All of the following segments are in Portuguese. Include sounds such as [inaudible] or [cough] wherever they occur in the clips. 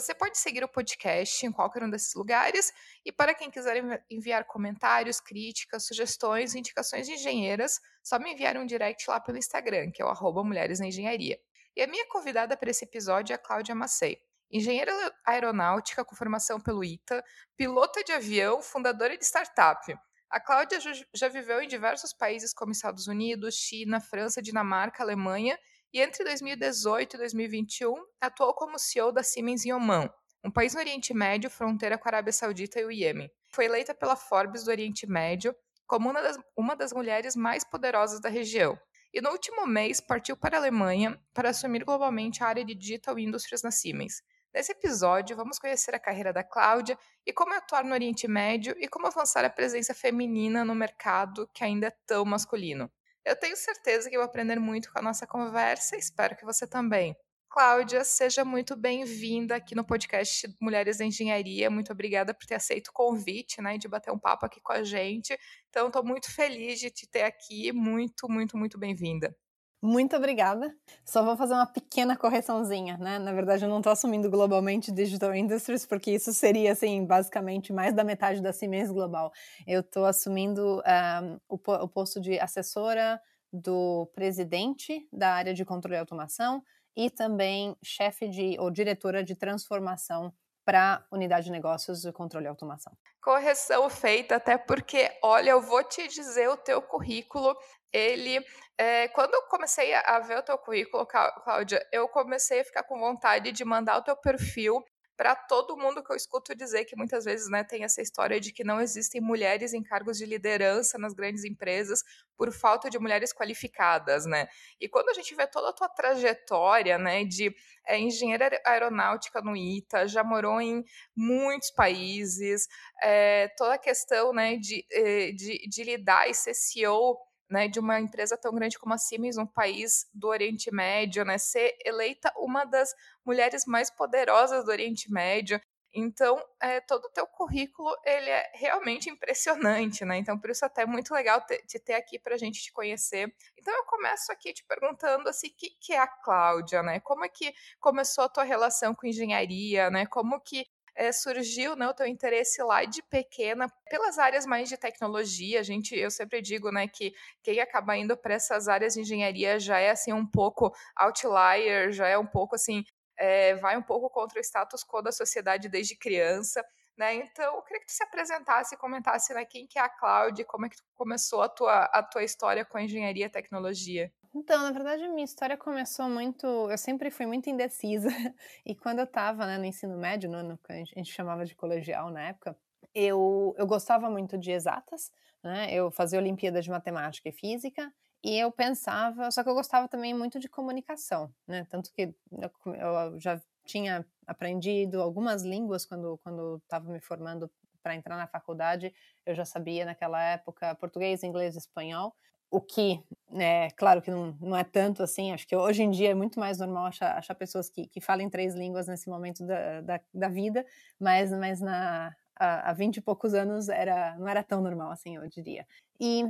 Você pode seguir o podcast em qualquer um desses lugares e para quem quiser enviar comentários, críticas, sugestões, indicações de engenheiras, só me enviar um direct lá pelo Instagram, que é o Mulheres na Engenharia. E a minha convidada para esse episódio é a Cláudia Macei, engenheira aeronáutica com formação pelo ITA, pilota de avião, fundadora de startup. A Cláudia já viveu em diversos países como Estados Unidos, China, França, Dinamarca, Alemanha e entre 2018 e 2021 atuou como CEO da Siemens em Oman, um país no Oriente Médio, fronteira com a Arábia Saudita e o Iêmen. Foi eleita pela Forbes do Oriente Médio como uma das, uma das mulheres mais poderosas da região. E no último mês partiu para a Alemanha para assumir globalmente a área de Digital Industries na Siemens. Nesse episódio, vamos conhecer a carreira da Cláudia e como atuar no Oriente Médio e como avançar a presença feminina no mercado que ainda é tão masculino. Eu tenho certeza que vou aprender muito com a nossa conversa e espero que você também. Cláudia, seja muito bem-vinda aqui no podcast Mulheres da Engenharia. Muito obrigada por ter aceito o convite, né, de bater um papo aqui com a gente. Então, estou muito feliz de te ter aqui. Muito, muito, muito bem-vinda. Muito obrigada. Só vou fazer uma pequena correçãozinha, né? Na verdade, eu não estou assumindo globalmente Digital Industries, porque isso seria, assim, basicamente mais da metade da Siemens Global. Eu estou assumindo um, ah, o, o posto de assessora do presidente da área de controle e automação e também chefe de ou diretora de transformação para unidade de negócios de controle e automação. Correção feita, até porque, olha, eu vou te dizer o teu currículo, ele, é, quando eu comecei a ver o teu currículo, Cláudia, eu comecei a ficar com vontade de mandar o teu perfil para todo mundo que eu escuto dizer que muitas vezes né, tem essa história de que não existem mulheres em cargos de liderança nas grandes empresas por falta de mulheres qualificadas, né? E quando a gente vê toda a tua trajetória, né, de é, engenheira aeronáutica no ITA, já morou em muitos países, é, toda a questão, né, de, de, de lidar e ser CEO né, de uma empresa tão grande como a Siemens, um país do Oriente Médio, né, ser eleita uma das mulheres mais poderosas do Oriente Médio. Então, é, todo o teu currículo, ele é realmente [laughs] impressionante, né? Então, por isso até é muito legal te, te ter aqui para a gente te conhecer. Então, eu começo aqui te perguntando, assim, o que, que é a Cláudia, né? Como é que começou a tua relação com engenharia, né? Como que é, surgiu né, o teu interesse lá de pequena pelas áreas mais de tecnologia. A gente, eu sempre digo, né, que quem acaba indo para essas áreas de engenharia já é assim um pouco outlier, já é um pouco assim, é, vai um pouco contra o status quo da sociedade desde criança. Né? Então, eu queria que tu se apresentasse e comentasse né, quem que é a Cláudia, como é que começou a tua, a tua história com a engenharia e tecnologia. Então, na verdade, a minha história começou muito. Eu sempre fui muito indecisa. [laughs] E quando eu estava né, no ensino médio, no, no, a gente chamava de colegial na época, eu, eu gostava muito de exatas, né? Eu fazia Olimpíada de Matemática e Física. E eu pensava, só que eu gostava também muito de comunicação, né? Tanto que eu, eu já tinha aprendido algumas línguas quando quando estava me formando para entrar na faculdade. Eu já sabia naquela época português, inglês, espanhol o que, né, claro que não, não é tanto assim, acho que hoje em dia é muito mais normal achar, achar pessoas que, que falem três línguas nesse momento da, da, da vida, mas, mas na, há vinte e poucos anos era, não era tão normal assim, eu diria. E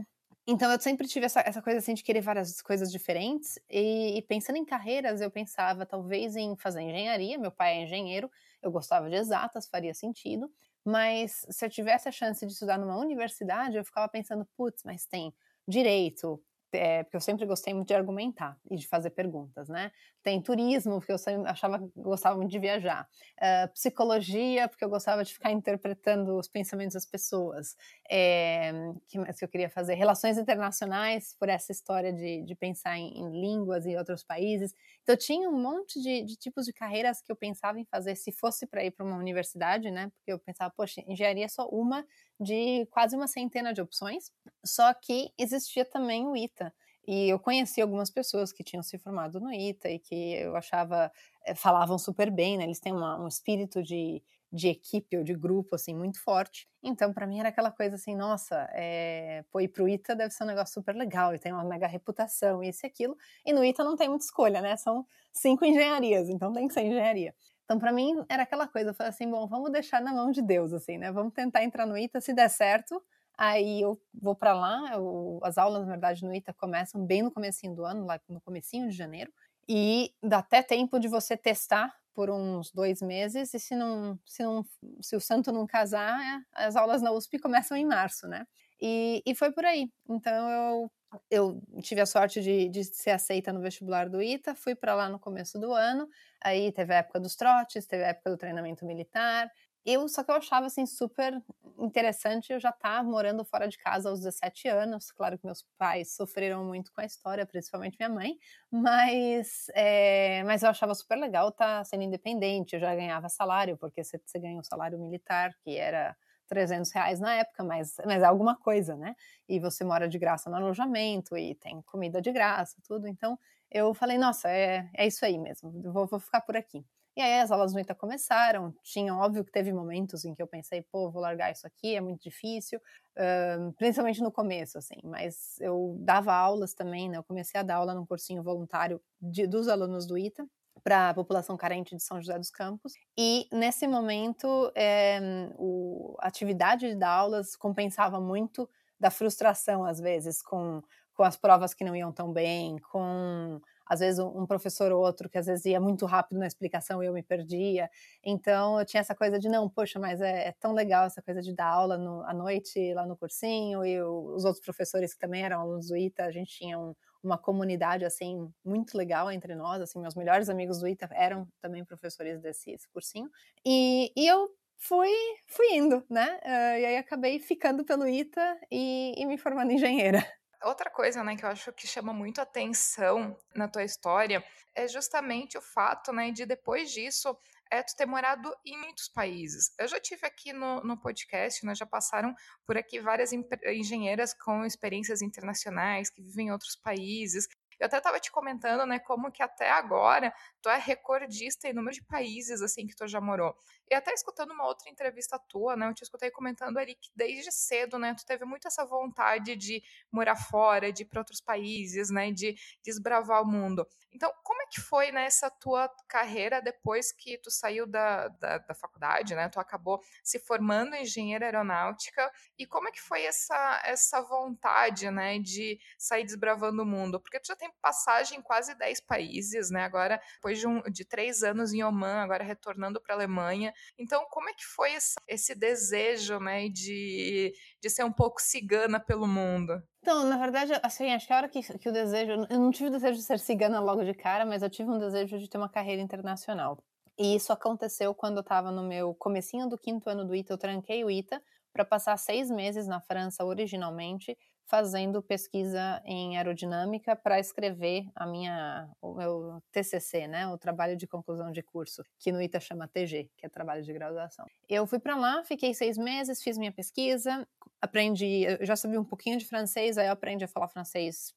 então eu sempre tive essa, essa coisa assim de querer várias coisas diferentes, e, e pensando em carreiras, eu pensava talvez em fazer engenharia, meu pai é engenheiro, eu gostava de exatas, faria sentido, mas se eu tivesse a chance de estudar numa universidade, eu ficava pensando, putz, mas tem direito, é, porque eu sempre gostei muito de argumentar e de fazer perguntas, né? Tem turismo, porque eu sempre achava gostava muito de viajar. Uh, psicologia, porque eu gostava de ficar interpretando os pensamentos das pessoas. É, que mais que eu queria fazer? Relações internacionais, por essa história de, de pensar em, em línguas e outros países. Então, tinha um monte de, de tipos de carreiras que eu pensava em fazer se fosse para ir para uma universidade, né? Porque eu pensava, poxa, engenharia é só uma de quase uma centena de opções, só que existia também o ITA. E eu conheci algumas pessoas que tinham se formado no ITA e que eu achava, eh, falavam super bem, né? Eles têm uma, um espírito de, de equipe ou de grupo, assim, muito forte. Então, para mim era aquela coisa assim, nossa, é, pô, ir pro ITA deve ser um negócio super legal e tem uma mega reputação, isso e aquilo. E no ITA não tem muita escolha, né? São cinco engenharias, então tem que ser engenharia. Então, para mim, era aquela coisa, eu falei assim, bom, vamos deixar na mão de Deus, assim, né? Vamos tentar entrar no ITA, se der certo, aí eu vou para lá, eu, as aulas, na verdade, no ITA começam bem no comecinho do ano, lá no comecinho de janeiro, e dá até tempo de você testar por uns dois meses, e se não, se não, se o santo não casar, as aulas na USP começam em março, né? E, e foi por aí. Então eu eu tive a sorte de, de, ser aceita no vestibular do ITA, fui para lá no começo do ano, aí teve a época dos trotes, teve a época do treinamento militar. Eu só que eu achava assim super interessante, eu já estava morando fora de casa aos 17 anos. Claro que meus pais sofreram muito com a história, principalmente minha mãe, mas é, mas eu achava super legal estar tá sendo independente. Eu já ganhava salário, porque você, você ganha um salário militar que era 300 reais na época, mas, mas é alguma coisa, né? E você mora de graça no alojamento e tem comida de graça, tudo. Então eu falei, nossa, é, é isso aí mesmo, vou, vou ficar por aqui. E aí as aulas no ITA começaram, tinha, óbvio que teve momentos em que eu pensei, pô, vou largar isso aqui, é muito difícil, uh, principalmente no começo, assim, mas eu dava aulas também, né, eu comecei a dar aula num cursinho voluntário de, dos alunos do ITA, para a população carente de São José dos Campos. E nesse momento, é, o, a atividade de aulas compensava muito da frustração, às vezes, com, com as provas que não iam tão bem, com às vezes um professor ou outro que às vezes ia muito rápido na explicação e eu me perdia. Então eu tinha essa coisa de não, poxa, mas é, é tão legal essa coisa de dar aula no, à noite lá no cursinho e os outros professores que também eram alunos do ITA, a gente tinha um, uma comunidade assim muito legal entre nós, assim, meus melhores amigos do ITA eram também professores desse cursinho. E, e eu fui, fui indo, né? Uh, e aí acabei ficando pelo ITA e, e, me formando engenheira. Outra coisa, né, que eu acho que chama muito atenção na tua história é justamente o fato, né, de depois disso é tu ter morado em muitos países. Eu já tive aqui no, no podcast, né, já passaram por aqui várias engenheiras com experiências internacionais que vivem em outros países. Eu até estava te comentando, né, como que até agora tu é recordista em número de países, assim, que tu já morou. E até escutando uma outra entrevista tua, né, eu te escutei comentando ali que desde cedo, né, tu teve muito essa vontade de morar fora, de ir para outros países, né, de desbravar o mundo. Então, como é que foi, né, essa tua carreira depois que tu saiu da, da, da faculdade, né, tu acabou se formando em engenheira aeronáutica, e como é que foi essa, essa vontade, né, de sair desbravando o mundo? Porque tu já tem passagem em quase 10 países, né, agora, depois de, um, de três anos em Oman, agora retornando para a Alemanha, então, como é que foi esse, desejo, né, de, de ser um pouco cigana pelo mundo? Então, na verdade, assim, acho que a hora que, que o desejo. Eu não tive o desejo de ser cigana logo de cara, mas eu tive um desejo de ter uma carreira internacional. E isso aconteceu quando eu estava no meu comecinho do quinto ano do ITA, eu tranquei o ITA para passar seis meses na França originalmente, fazendo pesquisa em aerodinâmica para escrever a minha, o meu TCC, né, o trabalho de conclusão de curso, que no ITA chama TG, que é trabalho de graduação. Eu fui para lá, fiquei seis meses, fiz minha pesquisa, aprendi, eu já sabia um pouquinho de francês, aí eu aprendi a falar francês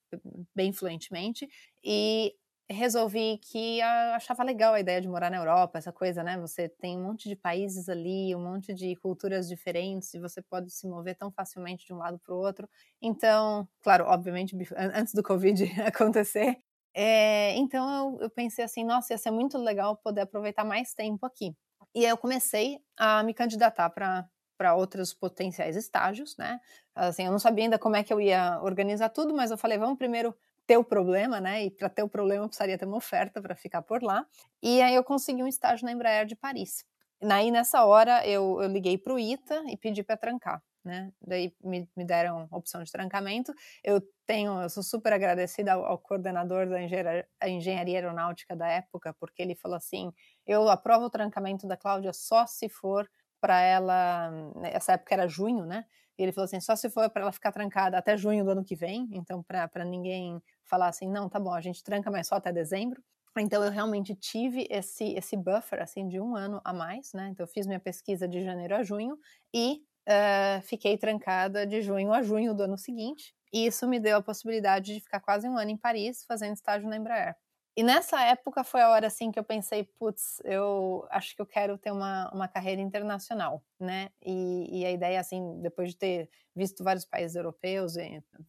bem fluentemente, e resolvi que achava legal a ideia de morar na Europa, essa coisa, né? Você tem um monte de países ali, um monte de culturas diferentes, e você pode se mover tão facilmente de um lado para o outro. Então, claro, obviamente, antes do Covid [laughs] acontecer, é, então eu, eu pensei assim, nossa, ia ser muito legal poder aproveitar mais tempo aqui. E eu comecei a me candidatar para para outros potenciais estágios, né? Assim, eu não sabia ainda como é que eu ia organizar tudo, mas eu falei, vamos primeiro ter o problema, né? E para ter o problema eu precisaria ter uma oferta para ficar por lá. E aí eu consegui um estágio na Embraer de Paris. Aí nessa hora eu, eu liguei para o ITA e pedi para trancar. Né? Daí me, me, deram opção de trancamento. Eu tenho, eu sou super agradecida ao, ao coordenador da engenharia, engenharia, aeronáutica da época, porque ele falou assim: eu aprovo o trancamento da Cláudia só se for para ela. Essa época era junho, né? Ele falou assim: só se for para ela ficar trancada até junho do ano que vem, então para ninguém falar assim, não, tá bom, a gente tranca, mas só até dezembro. Então eu realmente tive esse esse buffer assim de um ano a mais, né? Então eu fiz minha pesquisa de janeiro a junho e uh, fiquei trancada de junho a junho do ano seguinte. E isso me deu a possibilidade de ficar quase um ano em Paris fazendo estágio na Embraer. E nessa época foi a hora assim que eu pensei, putz, eu acho que eu quero ter uma, uma carreira internacional, né? E, e a ideia, assim, depois de ter visto vários países europeus,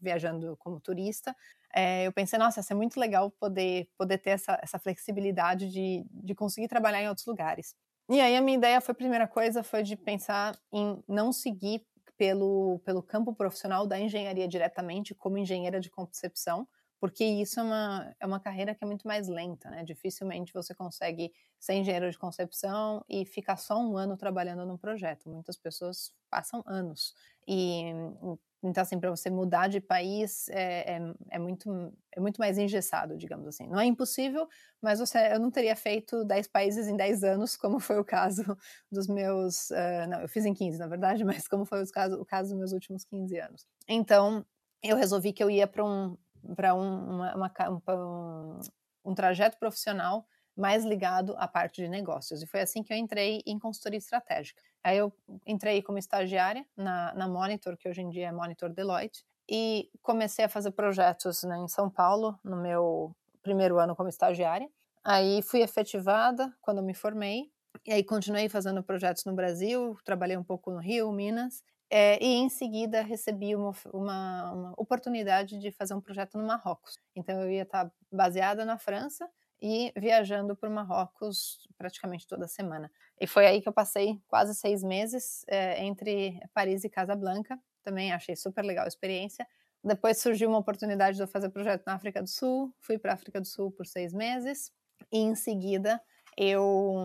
viajando como turista, é, eu pensei, nossa, ia ser muito legal poder, poder ter essa, essa flexibilidade de, de conseguir trabalhar em outros lugares. E aí a minha ideia foi, a primeira coisa, foi de pensar em não seguir pelo, pelo campo profissional da engenharia diretamente como engenheira de concepção, porque isso é uma, é uma carreira que é muito mais lenta, né? Dificilmente você consegue ser engenheiro de concepção e ficar só um ano trabalhando num projeto. Muitas pessoas passam anos. E então, assim, para você mudar de país é, é, é, muito, é muito mais engessado, digamos assim. Não é impossível, mas você, eu não teria feito 10 países em 10 anos, como foi o caso [laughs] dos meus. Uh, não, eu fiz em 15, na verdade, [laughs] mas como foi o caso, o caso dos meus últimos 15 anos. Então, eu resolvi que eu ia para um, para um, um, um trajeto profissional mais ligado à parte de negócios. E foi assim que eu entrei em consultoria estratégica. Aí eu entrei como estagiária na, na Monitor, que hoje em dia é Monitor Deloitte, e comecei a fazer projetos né, em São Paulo, no meu primeiro ano como estagiária. Aí fui efetivada quando me formei, e aí continuei fazendo projetos no Brasil, trabalhei um pouco no Rio, Minas, é, e em seguida recebi uma, uma, uma, oportunidade de fazer um projeto no Marrocos. Então eu ia estar baseada na França e viajando para o Marrocos praticamente toda semana. E foi aí que eu passei quase seis meses é, entre Paris e Casablanca. Também achei super legal a experiência. Depois surgiu uma oportunidade de eu fazer projeto na África do Sul. Fui para a África do Sul por seis meses. E em seguida eu,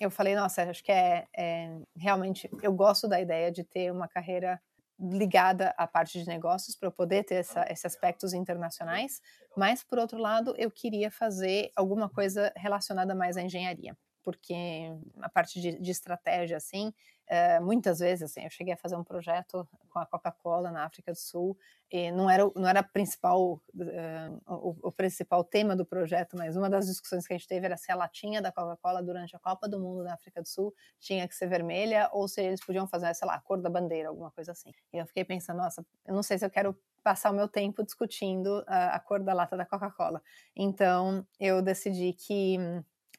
eu falei, nossa, acho que é, é, realmente, eu gosto da ideia de ter uma carreira ligada à parte de negócios para eu poder ter essa, esses aspectos internacionais, mas por outro lado eu queria fazer alguma coisa relacionada mais à engenharia porque a parte de, de estratégia, assim, é, muitas vezes, assim, eu cheguei a fazer um projeto com a Coca-Cola na África do Sul, e não era, não era principal, uh, o, o, principal tema do projeto, mas uma das discussões que a gente teve era se a latinha da Coca-Cola durante a Copa do Mundo na África do Sul tinha que ser vermelha, ou se eles podiam fazer, sei lá, a cor da bandeira, alguma coisa assim. E eu fiquei pensando, nossa, eu não sei se eu quero passar o meu tempo discutindo a, a cor da lata da Coca-Cola. Então, eu decidi que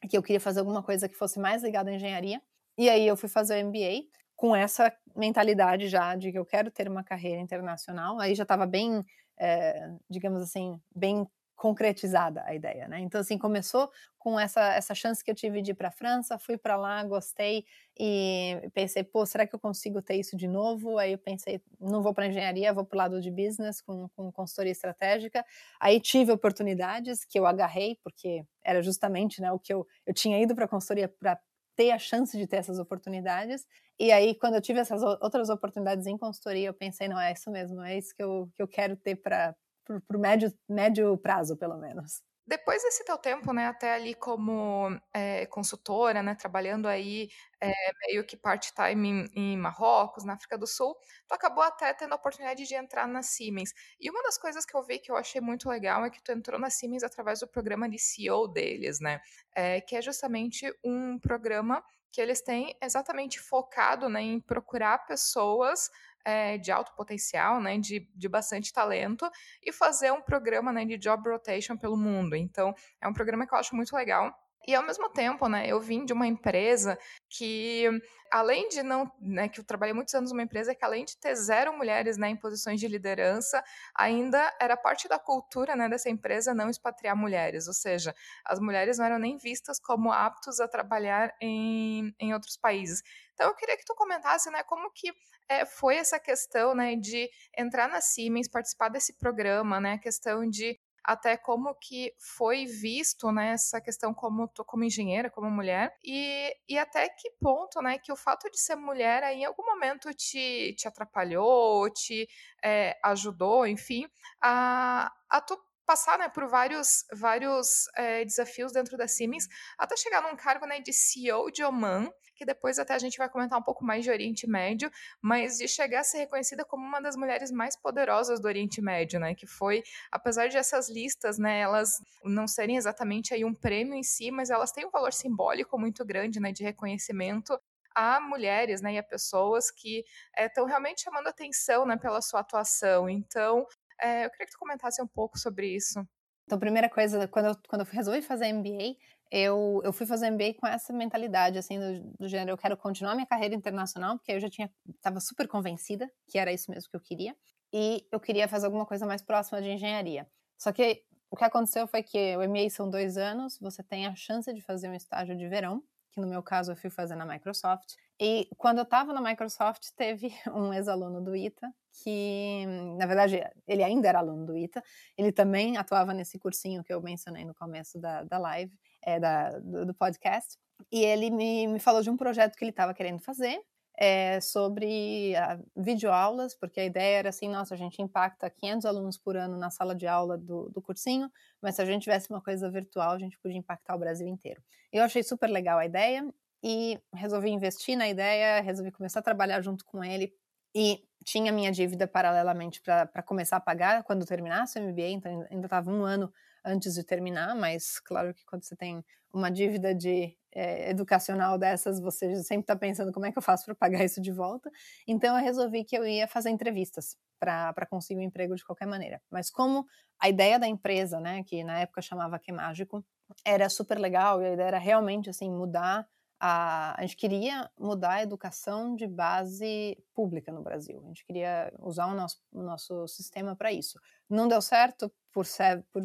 que eu queria fazer alguma coisa que fosse mais ligada à engenharia. E aí eu fui fazer o MBA com essa mentalidade já de que eu quero ter uma carreira internacional. Aí já estava bem, é, digamos assim, bem concretizada a ideia, né? Então assim começou com essa essa chance que eu tive de ir para a França, fui para lá, gostei e pensei, pô, será que eu consigo ter isso de novo? Aí eu pensei, não vou para engenharia, vou para o lado de business com, com consultoria estratégica. Aí tive oportunidades que eu agarrei porque era justamente, né, o que eu eu tinha ido para consultoria para ter a chance de ter essas oportunidades. E aí, quando eu tive essas outras oportunidades em consultoria, eu pensei, não, é isso mesmo, é isso que eu, que eu quero ter para o médio, médio prazo, pelo menos. Depois desse teu tempo, né, até ali como é, consultora, né, trabalhando aí é, meio que part-time em, em, Marrocos, na África do Sul, tu acabou até tendo a oportunidade de entrar na Siemens. E uma das coisas que eu vi que eu achei muito legal é que tu entrou na Siemens através do programa de CEO deles, né, é, que é justamente um programa que eles têm exatamente focado né, em procurar pessoas é, de alto potencial, né, de, de bastante talento, e fazer um programa né, de job rotation pelo mundo. Então, é um programa que eu acho muito legal. E ao mesmo tempo, né, eu vim de uma empresa que, além de não, né, que eu trabalhei muitos anos numa empresa que além de ter zero mulheres, né, em posições de liderança, ainda era parte da cultura, né, dessa empresa não expatriar mulheres, ou seja, as mulheres não eram nem vistas como aptos a trabalhar em, em outros países. Então eu queria que tu comentasse, né, como que é, foi essa questão, né, de entrar na Siemens, participar desse programa, né, a questão de até como que foi visto né, essa questão como como engenheira, como mulher, e, e até que ponto né, que o fato de ser mulher aí, em algum momento te, te atrapalhou, te é, ajudou, enfim, a, a tu passar né, por vários, vários é, desafios dentro da Siemens, até chegar num cargo né, de CEO de Oman, que depois até a gente vai comentar um pouco mais de Oriente Médio, mas de chegar a ser reconhecida como uma das mulheres mais poderosas do Oriente Médio, né? Que foi, apesar de essas listas, né, elas não serem exatamente aí um prêmio em si, mas elas têm um valor simbólico muito grande, né, de reconhecimento a mulheres, né, e a pessoas que estão é, realmente chamando atenção, né, pela sua atuação. Então, é, eu queria que tu comentasse um pouco sobre isso. Então, primeira coisa, quando eu, quando eu resolvi fazer MBA, eu, eu fui fazer MBA com essa mentalidade, assim, do, do gênero, eu quero continuar minha carreira internacional, porque eu já tinha, estava super convencida que era isso mesmo que eu queria, e eu queria fazer alguma coisa mais próxima de engenharia. Só que o que aconteceu foi que o MBA são dois anos, você tem a chance de fazer um estágio de verão, que no meu caso eu fui fazer na Microsoft. E quando eu estava na Microsoft, teve [laughs] um ex-aluno do ITA, que, na verdade, ele ainda era aluno do ITA, ele também atuava nesse cursinho que eu mencionei no começo da, da live, é, da, do, do podcast, e ele me, me falou de um projeto que ele estava querendo fazer, é, sobre uh, videoaulas, porque a ideia era assim, nossa, a gente impacta 500 alunos por ano na sala de aula do, do cursinho, mas se a gente tivesse uma coisa virtual, a gente podia impactar o Brasil inteiro. Eu achei super legal a ideia e resolvi investir na ideia, resolvi começar a trabalhar junto com ele e tinha minha dívida paralelamente para começar a pagar quando terminasse o MBA, então ainda estava um ano antes de terminar, mas claro que quando você tem uma dívida de é, educacional dessas, você sempre está pensando como é que eu faço para pagar isso de volta. Então eu resolvi que eu ia fazer entrevistas para conseguir um emprego de qualquer maneira. Mas como a ideia da empresa, né, que na época chamava Que Mágico, era super legal e a ideia era realmente assim mudar a, a gente queria mudar a educação de base pública no Brasil. A gente queria usar o nosso, o nosso sistema para isso. Não deu certo por, por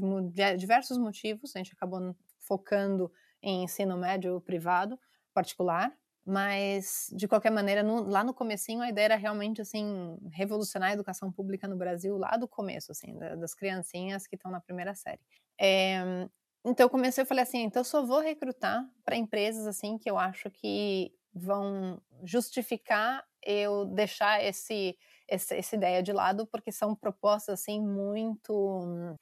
diversos motivos. A gente acabou focando em ensino médio privado particular, mas de qualquer maneira no, lá no comecinho a ideia era realmente assim revolucionar a educação pública no Brasil lá do começo assim das criancinhas que estão na primeira série é, então eu comecei, eu falei assim, então eu só vou recrutar para empresas assim que eu acho que vão justificar eu deixar esse, esse, essa ideia de lado, porque são propostas assim muito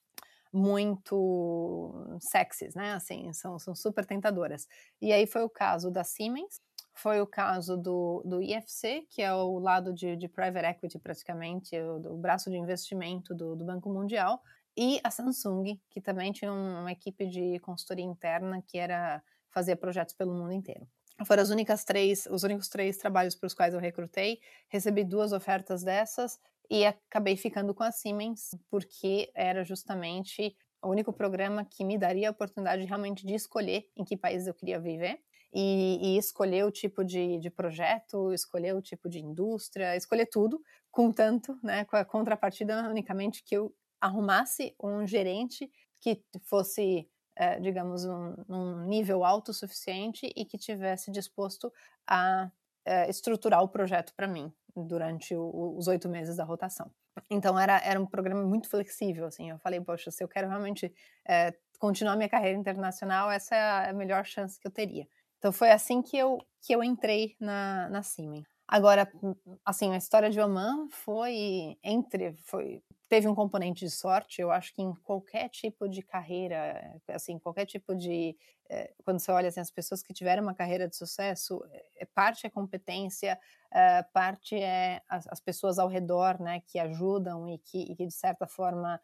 muito sexys, né? Assim, são, são super tentadoras. E aí foi o caso da Siemens, foi o caso do, do IFC, que é o lado de, de private equity praticamente, o, o braço de investimento do, do Banco Mundial, e a Samsung, que também tinha uma equipe de consultoria interna que era fazer projetos pelo mundo inteiro. Foram as únicas três, os únicos três trabalhos para os quais eu recrutei. Recebi duas ofertas dessas e acabei ficando com a Siemens, porque era justamente o único programa que me daria a oportunidade realmente de escolher em que país eu queria viver. E, e, escolher o tipo de, de, projeto, escolher o tipo de indústria, escolher tudo, contanto, né, com a contrapartida unicamente que eu arrumasse um gerente que fosse, é, digamos, um, um, nível alto o suficiente e que tivesse disposto a é, estruturar o projeto para mim durante o, os oito meses da rotação. Então era, era um programa muito flexível, assim. Eu falei, poxa, se eu quero realmente é, continuar minha carreira internacional, essa é a melhor chance que eu teria. Então foi assim que eu que eu entrei na, na Siemens. Agora, assim, a história de Oman foi entre foi teve um componente de sorte. Eu acho que em qualquer tipo de carreira, assim, qualquer tipo de é, quando você olha assim, as pessoas que tiveram uma carreira de sucesso, é, parte é competência, é, parte é as, as, pessoas ao redor, né, que ajudam e que, e que de certa forma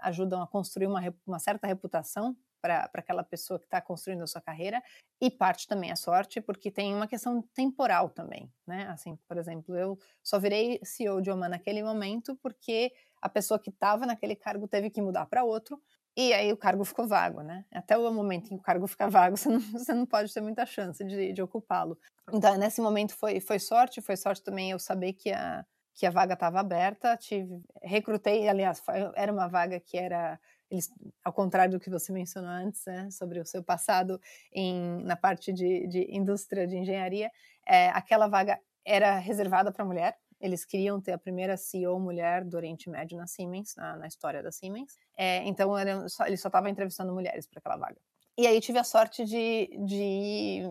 ajudam a construir uma, uma certa reputação para aquela pessoa que está construindo a sua carreira, e parte também a sorte, porque tem uma questão temporal também, né? Assim, por exemplo, eu só virei CEO de Oman naquele momento porque a pessoa que estava naquele cargo teve que mudar para outro, e aí o cargo ficou vago, né? Até o momento em que o cargo fica vago, [laughs] você não, você não pode ter muita chance de, de ocupá-lo. Então, nesse momento foi, foi sorte, foi sorte também eu saber que a, que a vaga estava aberta, tive, recrutei, aliás, era uma vaga que era eles, ao contrário do que você mencionou antes, né, sobre o seu passado em, na parte de, de indústria de engenharia, é, aquela vaga era reservada para mulher. Eles queriam ter a primeira CEO mulher do Oriente Médio na Siemens, na, na história da Siemens. É, então, só, eles só estavam entrevistando mulheres para aquela vaga. E aí tive a sorte de, de,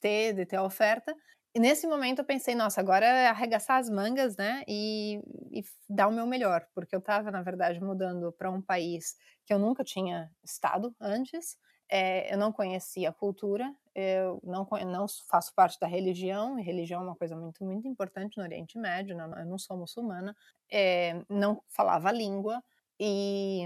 ter, de ter a oferta. E nesse momento eu pensei, nossa, agora é arregaçar as mangas, né? E, e dar o meu melhor, porque eu estava, na verdade, mudando para um país que eu nunca tinha estado antes. É, eu não conhecia a cultura, eu não, não faço parte da religião, e religião é uma coisa muito, muito importante no Oriente Médio, não, eu não sou muçulmana, é, não falava língua, e,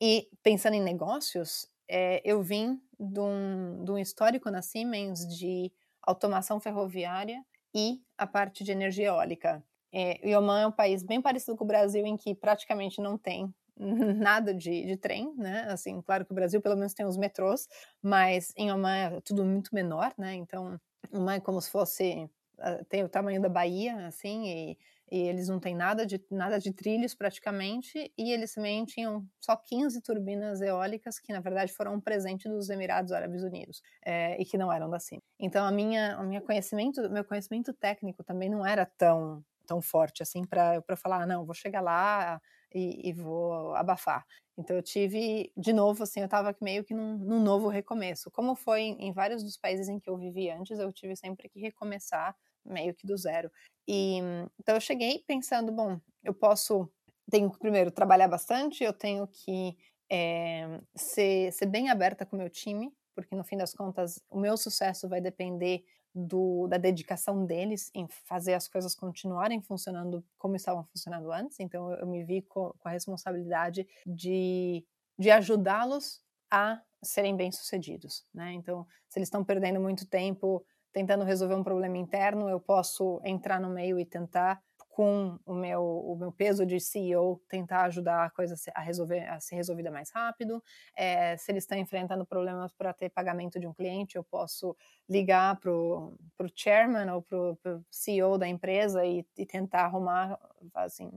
e pensando em negócios, é, eu vim de um, de um histórico na Siemens de automação ferroviária e a parte de energia eólica. É, o Oman é um país bem parecido com o Brasil, em que praticamente não tem [laughs] nada de, de trem, né? Assim, claro que o Brasil pelo menos tem os metrôs, mas em Oman é tudo muito menor, né? Então, Oman é como se fosse ah, tem o tamanho da Bahia, assim, e, e, eles não têm nada de, nada de trilhos praticamente, e eles também tinham só 15 turbinas eólicas, que na verdade foram um presente dos Emirados Árabes Unidos, é, e que não eram da CIM. Então, a minha, o conhecimento, meu conhecimento técnico também não era tão, tão forte, assim, para falar, ah, não, vou chegar lá e, e, vou abafar. Então eu tive, de novo, assim, eu estava meio que num, num, novo recomeço. Como foi em, em, vários dos países em que eu vivi antes, eu tive sempre que recomeçar meio que do zero. E então eu cheguei pensando, bom, eu posso, tenho que primeiro trabalhar bastante, eu tenho que é, ser, ser bem aberta com o meu time, porque no fim das contas o meu sucesso vai depender do, da dedicação deles em fazer as coisas continuarem funcionando como estavam funcionando antes. Então eu, eu me vi com, com, a responsabilidade de, de ajudá-los a serem bem-sucedidos, né? Então, se eles estão perdendo muito tempo tentando resolver um problema interno, eu posso entrar no meio e tentar com o meu, o meu peso de CEO, tentar ajudar a coisa a, resolver, a ser resolvida mais rápido. É, se eles estão enfrentando problemas para ter pagamento de um cliente, eu posso ligar para o chairman ou para o CEO da empresa e, e tentar arrumar, assim,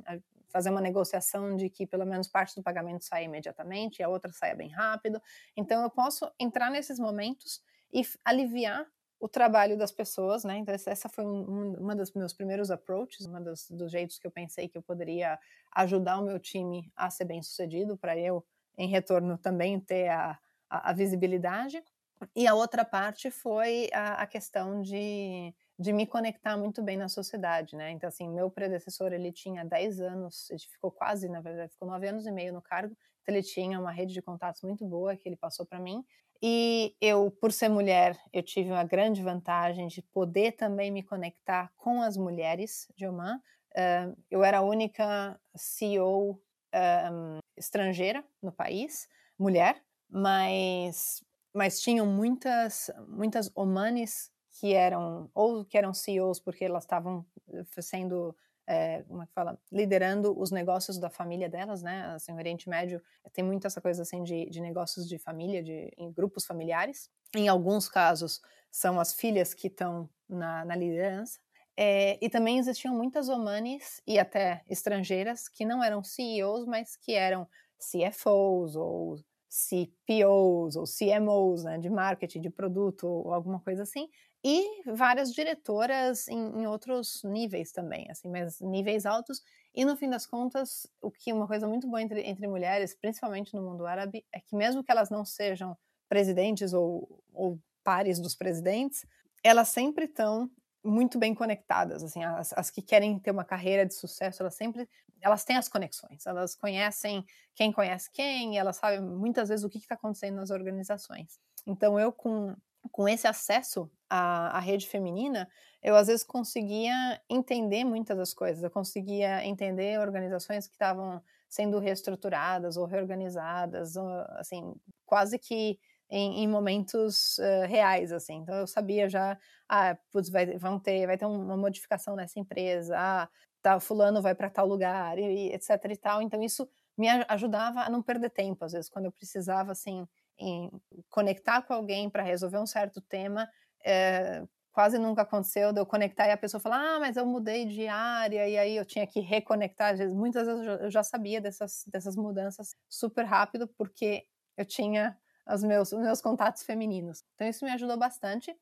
fazer uma negociação de que pelo menos parte do pagamento saia imediatamente e a outra saia bem rápido. Então, eu posso entrar nesses momentos e aliviar o trabalho das pessoas, né? Então essa foi um, uma dos meus primeiros approaches, uma dos, dos jeitos que eu pensei que eu poderia ajudar o meu time a ser bem sucedido, para eu, em retorno, também ter a, a, a, visibilidade. E a outra parte foi a, a questão de, de me conectar muito bem na sociedade, né? Então, assim, meu predecessor, ele tinha 10 anos, ele ficou quase, na verdade, ficou 9 anos e meio no cargo, então ele tinha uma rede de contatos muito boa que ele passou para mim, e eu, por ser mulher, eu tive uma grande vantagem de poder também me conectar com as mulheres de Oman. Uh, eu era a única CEO estrangeira no país, mulher, mas, mas tinham muitas, muitas omanes que eram, ou que eram CEOs porque elas estavam sendo é, como é que fala, liderando os negócios da família delas, né? Assim, o Oriente Médio tem muito essa coisa assim de, de negócios de família, de em grupos familiares. Em alguns casos são as filhas que estão na, na liderança. É, e também existiam muitas omanes e até estrangeiras que não eram CEOs, mas que eram CFOs ou CPOs ou CMOs, né, de marketing, de produto ou alguma coisa assim, e várias diretoras em, em, outros níveis também, assim, mas níveis altos. E no fim das contas, o que uma coisa muito boa entre, entre mulheres, principalmente no mundo árabe, é que mesmo que elas não sejam presidentes ou, ou pares dos presidentes, elas sempre estão muito bem conectadas, assim, as, as, que querem ter uma carreira de sucesso, elas sempre, elas têm as conexões, elas conhecem quem conhece quem, elas sabem muitas vezes o que está acontecendo nas organizações. Então eu com com esse acesso à, à, rede feminina, eu às vezes conseguia entender muitas das coisas. Eu conseguia entender organizações que estavam sendo reestruturadas ou reorganizadas, ou, assim, quase que em, em momentos uh, reais, assim. Então eu sabia já, ah, putz, vai, vão ter, vai ter uma modificação nessa empresa, ah, tá, fulano vai para tal lugar, e, e, etc e tal. Então isso me ajudava a não perder tempo, às vezes, quando eu precisava, assim, em conectar com alguém para resolver um certo tema, é, quase nunca aconteceu de eu conectar e a pessoa falar, ah, mas eu mudei de área, e aí eu tinha que reconectar. Muitas vezes eu já sabia dessas, dessas mudanças super rápido, porque eu tinha os meus, os meus contatos femininos. Então isso me ajudou bastante.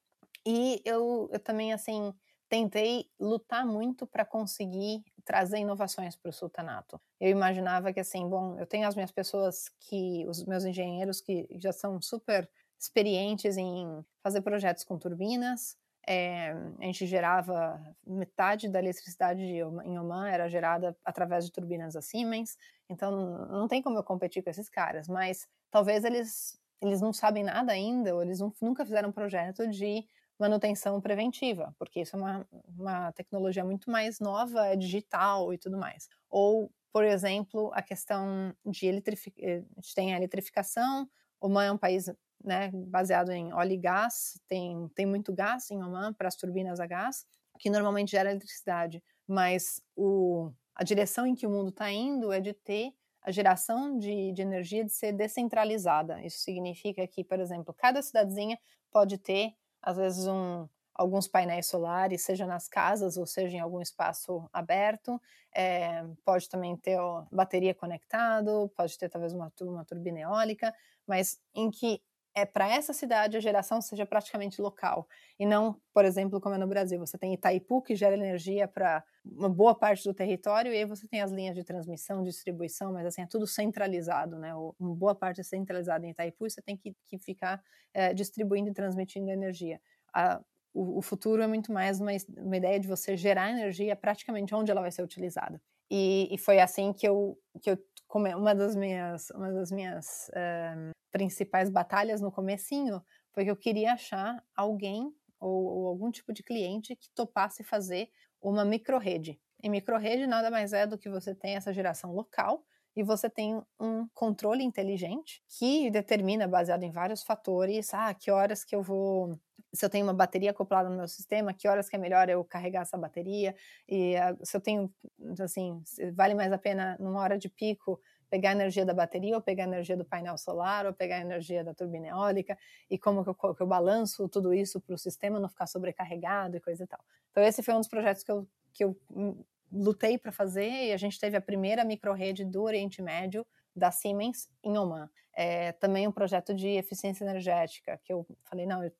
E eu, eu também, assim, tentei lutar muito para conseguir trazer inovações para o sultanato. Eu imaginava que assim, bom, eu tenho as minhas pessoas que, os meus engenheiros que já são super experientes em fazer projetos com turbinas. É, a gente gerava metade da eletricidade em Oman era gerada através de turbinas da Siemens. Então não tem como eu competir com esses caras, mas talvez eles eles não sabem nada ainda, ou eles nunca fizeram um projeto de manutenção preventiva, porque isso é uma, uma tecnologia muito mais nova, é digital e tudo mais. Ou, por exemplo, a questão de eletrificação, eh, a gente tem a eletrificação, Oman é um país né, baseado em óleo e gás, tem, tem muito gás em Oman para as turbinas a gás, que normalmente gera eletricidade, mas o, a direção em que o mundo está indo é de ter a geração de, de energia de ser descentralizada. Isso significa que, por exemplo, cada cidadezinha pode ter, às vezes, um, alguns painéis solares, seja nas casas ou seja em algum espaço aberto. É, pode também ter ó, bateria conectado, pode ter talvez uma, uma turbina eólica, mas em que é para essa cidade a geração seja praticamente local e não, por exemplo, como é no Brasil, você tem Itaipu que gera energia para uma boa parte do território e aí você tem as linhas de transmissão, distribuição, mas assim é tudo centralizado, né? Uma boa parte é centralizada em Itaipu e você tem que, que ficar é, distribuindo e transmitindo energia. A, o, o, futuro é muito mais uma, uma ideia de você gerar energia praticamente onde ela vai ser utilizada. E, e foi assim que eu, que eu uma das minhas, uma das minhas uh, principais batalhas no comecinho foi que eu queria achar alguém ou, ou algum tipo de cliente que topasse fazer uma microrede. E microrede nada mais é do que você tem essa geração local e você tem um controle inteligente que determina, baseado em vários fatores, ah, que horas que eu vou se eu tenho uma bateria acoplada no meu sistema, que horas que é melhor eu carregar essa bateria, e uh, se eu tenho, assim, vale mais a pena numa hora de pico pegar a energia da bateria ou pegar a energia do painel solar ou pegar a energia da turbina eólica e como que eu, que eu balanço tudo isso para o sistema não ficar sobrecarregado e coisa e tal. Então esse foi um dos projetos que eu, que eu hum, lutei para fazer e a gente teve a primeira microrede do Oriente Médio da Siemens em Oman é, também um projeto de eficiência energética, que eu falei, não, eu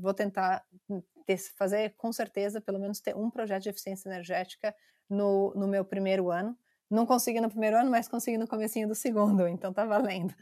vou tentar ter, fazer com certeza, pelo menos ter um projeto de eficiência energética no, no meu primeiro ano. Não consegui no primeiro ano, mas consegui no comecinho do segundo, [laughs] então tá valendo.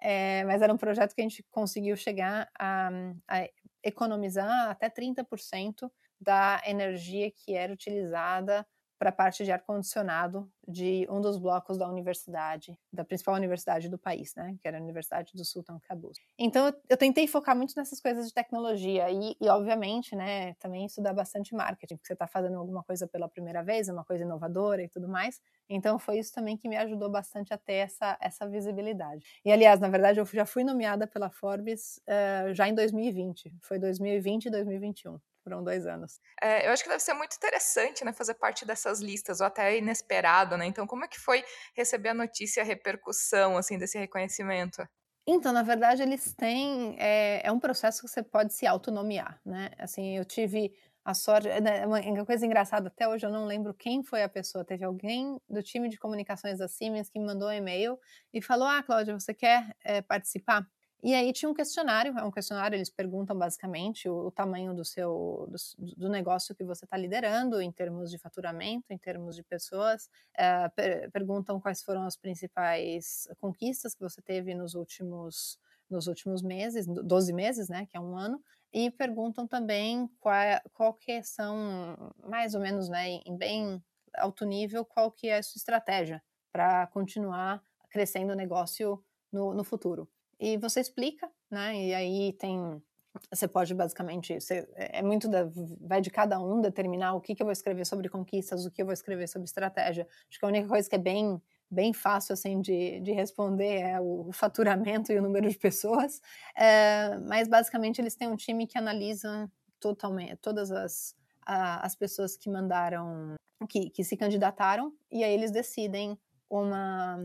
É, mas era um projeto que a gente conseguiu chegar a, a economizar até 30% da energia que era utilizada para a parte de ar-condicionado de um dos blocos da universidade, da principal universidade do país, né, que era a Universidade do Sultan Qaboos. Então, eu, tentei focar muito nessas coisas de tecnologia e, e, obviamente, né, também estudar bastante marketing, porque você está fazendo alguma coisa pela primeira vez, uma coisa inovadora e tudo mais. Então, foi isso também que me ajudou bastante a ter essa, essa visibilidade. E, aliás, na verdade, eu já fui nomeada pela Forbes uh, já em 2020, foi 2020 e 2021 foram dois anos. É, eu acho que deve ser muito interessante, né, fazer parte dessas listas, ou até inesperado, né? Então, como é que foi receber a notícia, a repercussão, assim, desse reconhecimento? Então, na verdade, eles têm. É, é um processo que você pode se autonomear, né? Assim, eu tive a sorte. Né, uma coisa engraçada, até hoje eu não lembro quem foi a pessoa. Teve alguém do time de comunicações da Siemens que me mandou um e-mail e falou: Ah, Cláudia, você quer é, participar? E aí tinha um questionário, é um questionário, eles perguntam basicamente o, o tamanho do seu do, do, negócio que você está liderando em termos de faturamento, em termos de pessoas, é, per, perguntam quais foram as principais conquistas que você teve nos últimos nos últimos meses, 12 meses, né, que é um ano, e perguntam também qual, qual que são, mais ou menos, né, em bem alto nível, qual que é a sua estratégia para continuar crescendo o negócio no, no futuro e você explica, né? E aí tem você pode basicamente você, é muito da, vai de cada um determinar o que, que eu vou escrever sobre conquistas, o que eu vou escrever sobre estratégia. Acho que a única coisa que é bem bem fácil assim de, de responder é o, faturamento e o número de pessoas, é, mas basicamente eles têm um time que analisa totalmente todas as a, as pessoas que mandaram que, que se candidataram e aí eles decidem uma,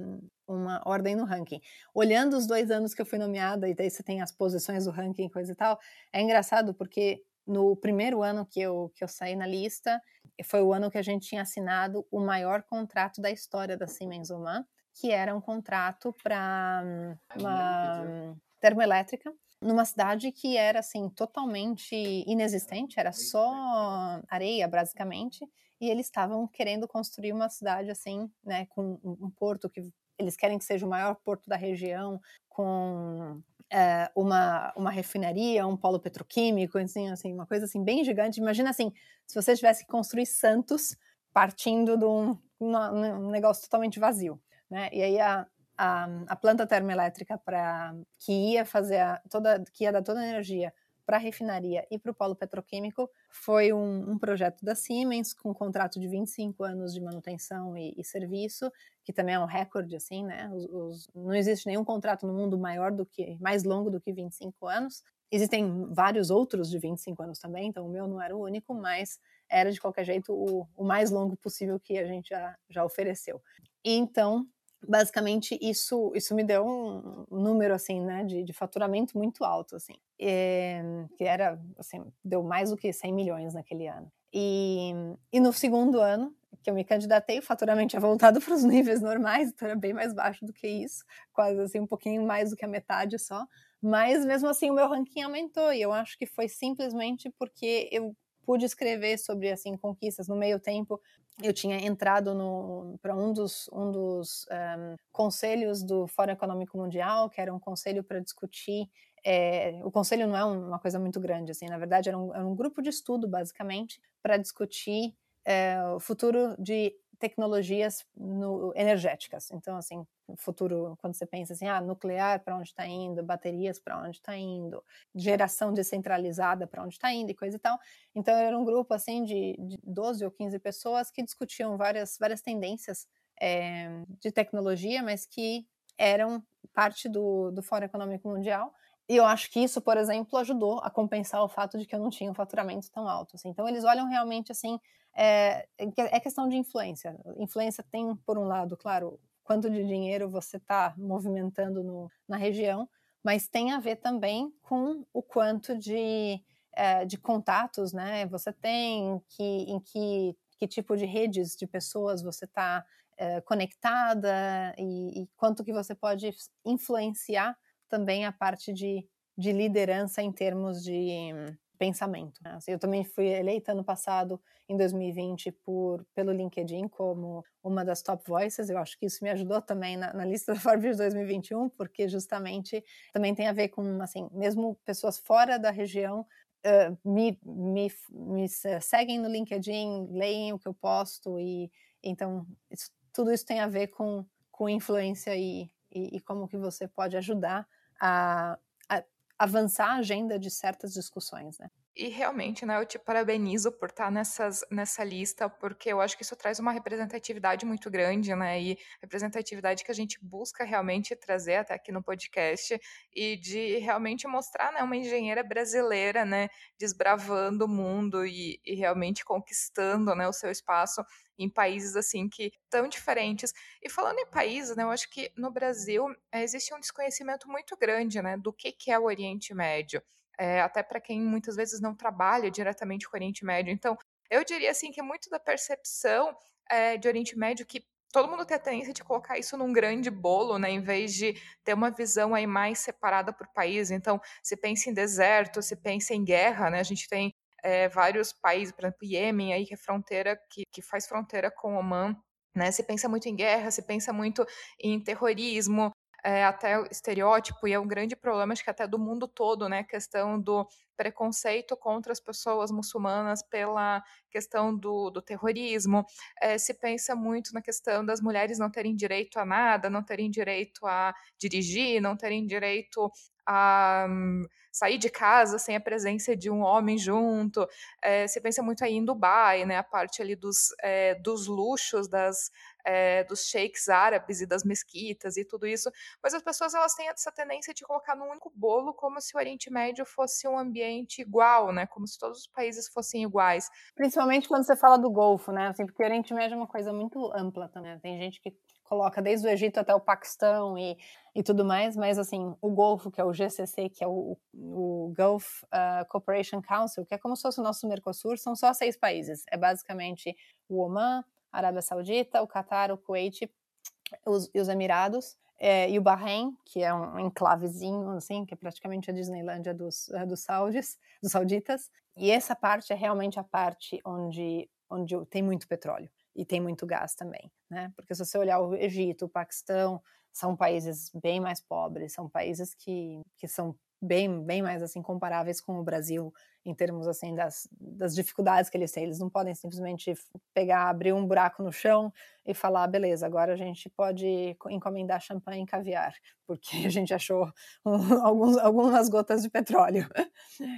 uma ordem no ranking. Olhando os dois anos que eu fui nomeada, e daí você tem as posições do ranking, coisa e tal, é engraçado porque no primeiro ano que eu, que eu saí na lista, foi o ano que a gente tinha assinado o maior contrato da história da Siemens Oman, que era um contrato para uma termoelétrica numa cidade que era assim totalmente inexistente, era só areia basicamente, e eles estavam querendo construir uma cidade assim, né, com um porto que eles querem que seja o maior porto da região, com é, uma, uma refinaria, um polo petroquímico, assim, assim, uma coisa assim bem gigante. Imagina assim, se você tivesse que construir Santos partindo de um, um negócio totalmente vazio, né? E aí a, a, a planta termoelétrica para que ia fazer a, toda, que ia dar toda a energia para a refinaria e para o polo petroquímico foi um, um, projeto da Siemens com um contrato de 25 anos de manutenção e, e serviço, que também é um recorde, assim, né? Os, os, não existe nenhum contrato no mundo maior do que, mais longo do que 25 anos. Existem vários outros de 25 anos também, então o meu não era o único, mas era de qualquer jeito o, o mais longo possível que a gente já, já ofereceu. E então basicamente isso isso me deu um número assim né de, de faturamento muito alto assim. E, que era assim deu mais do que 100 milhões naquele ano. E, e no segundo ano que eu me candidatei o faturamento tinha voltado [laughs] para os níveis normais então era bem mais baixo do que isso quase assim um pouquinho mais do que a metade só. Mas mesmo assim o meu ranking aumentou e eu acho que foi simplesmente porque eu pude escrever sobre assim conquistas no meio tempo eu tinha entrado para um dos, um dos um, conselhos do Fórum Econômico Mundial, que era um conselho para discutir. É, o conselho não é uma coisa muito grande, assim, na verdade era um, era um grupo de estudo, basicamente, para discutir é, o futuro de tecnologias no, energéticas. Então, assim, futuro, quando você pensa assim, ah, nuclear para onde está indo, baterias para onde está indo, geração descentralizada para onde está indo e coisa e tal. Então, era um grupo, assim, de, de 12 ou 15 pessoas que discutiam várias, várias tendências é, de tecnologia, mas que eram parte do, do Fórum Econômico Mundial. E eu acho que isso, por exemplo, ajudou a compensar o fato de que eu não tinha um faturamento tão alto. Assim. Então, eles olham realmente assim é, é questão de influência. Influência tem, por um lado, claro, quanto de dinheiro você está movimentando no, na região, mas tem a ver também com o quanto de, é, de contatos né, você tem, que, em que, que tipo de redes de pessoas você está é, conectada e, e, quanto que você pode influenciar também a parte de, de liderança em termos de pensamento. Né? Assim, eu também fui eleita ano passado, em 2020, por, pelo LinkedIn como uma das top voices. Eu acho que isso me ajudou também na, na lista [laughs] da Forbes de 2021, porque justamente também tem a ver com, assim, mesmo pessoas fora da região Uh, me, me, me, seguem no LinkedIn, leem o que eu posto e então isso, tudo isso tem a ver com, com influência e, e, e como que você pode ajudar a, avançar a agenda de certas discussões, né? E realmente, né, eu te parabenizo por estar nessas, nessa lista, porque eu acho que isso traz uma representatividade muito grande, né, e representatividade que a gente busca realmente trazer até aqui no podcast, e de realmente mostrar, né, uma engenheira brasileira, né, desbravando o mundo e, e realmente conquistando, né, o seu espaço em países, assim, que tão diferentes. E falando em países, né, eu acho que no Brasil é, existe um desconhecimento muito grande, né, do que, que é o Oriente Médio é, até para quem muitas vezes não trabalha diretamente com o Oriente Médio. Então, eu diria assim que muito da percepção é, de Oriente Médio que todo mundo tem a tendência de colocar isso num grande bolo, né, em vez de ter uma visão aí mais separada por país. Então, se pensa em deserto, se pensa em guerra, né, a gente tem é, vários países, por exemplo, Iêmen aí que é fronteira que, que faz fronteira com Oman, né? Se pensa muito em guerra, se pensa muito em terrorismo, é, até o estereótipo, e é um grande problema, acho que até do mundo todo, né? Questão do preconceito contra as pessoas muçulmanas pela questão do, do terrorismo. É, se pensa muito na questão das mulheres não terem direito a nada, não terem direito a dirigir, não terem direito a um, sair de casa sem a presença de um homem junto. É, se pensa muito aí em Dubai, né, a parte ali dos, é, dos luxos, das, é, dos sheiks árabes e das mesquitas e tudo isso, mas as pessoas elas têm essa tendência de colocar num único bolo como se o Oriente Médio fosse um ambiente igual, né, como se todos os países fossem iguais. Principalmente quando você fala do Golfo, né, assim, porque o Oriente Médio é uma coisa muito ampla também, tem gente que coloca desde o Egito até o Paquistão e, e tudo mais, mas assim, o Golfo, que é o GCC, que é o, o Gulf uh, Cooperation Council, que é como se fosse o nosso Mercosul, são só seis países. É basicamente o Oman, a Arábia Saudita, o Catar, o Kuwait os, e os Emirados. É, e o Bahrein, que é um enclavezinho, assim, que é praticamente a Disneylândia dos, é, dos, saudis, dos sauditas. E essa parte é realmente a parte onde, onde tem muito petróleo e tem muito gás também, né? Porque se você olhar o Egito, o Paquistão, são países bem mais pobres, são países que, que são bem, bem mais assim comparáveis com o Brasil em termos assim das, das dificuldades que eles têm. Eles não podem simplesmente pegar, abrir um buraco no chão e falar, beleza, agora a gente pode encomendar champanhe e caviar, [laughs] porque a gente achou um, [laughs] alguns, algumas gotas de petróleo. [laughs]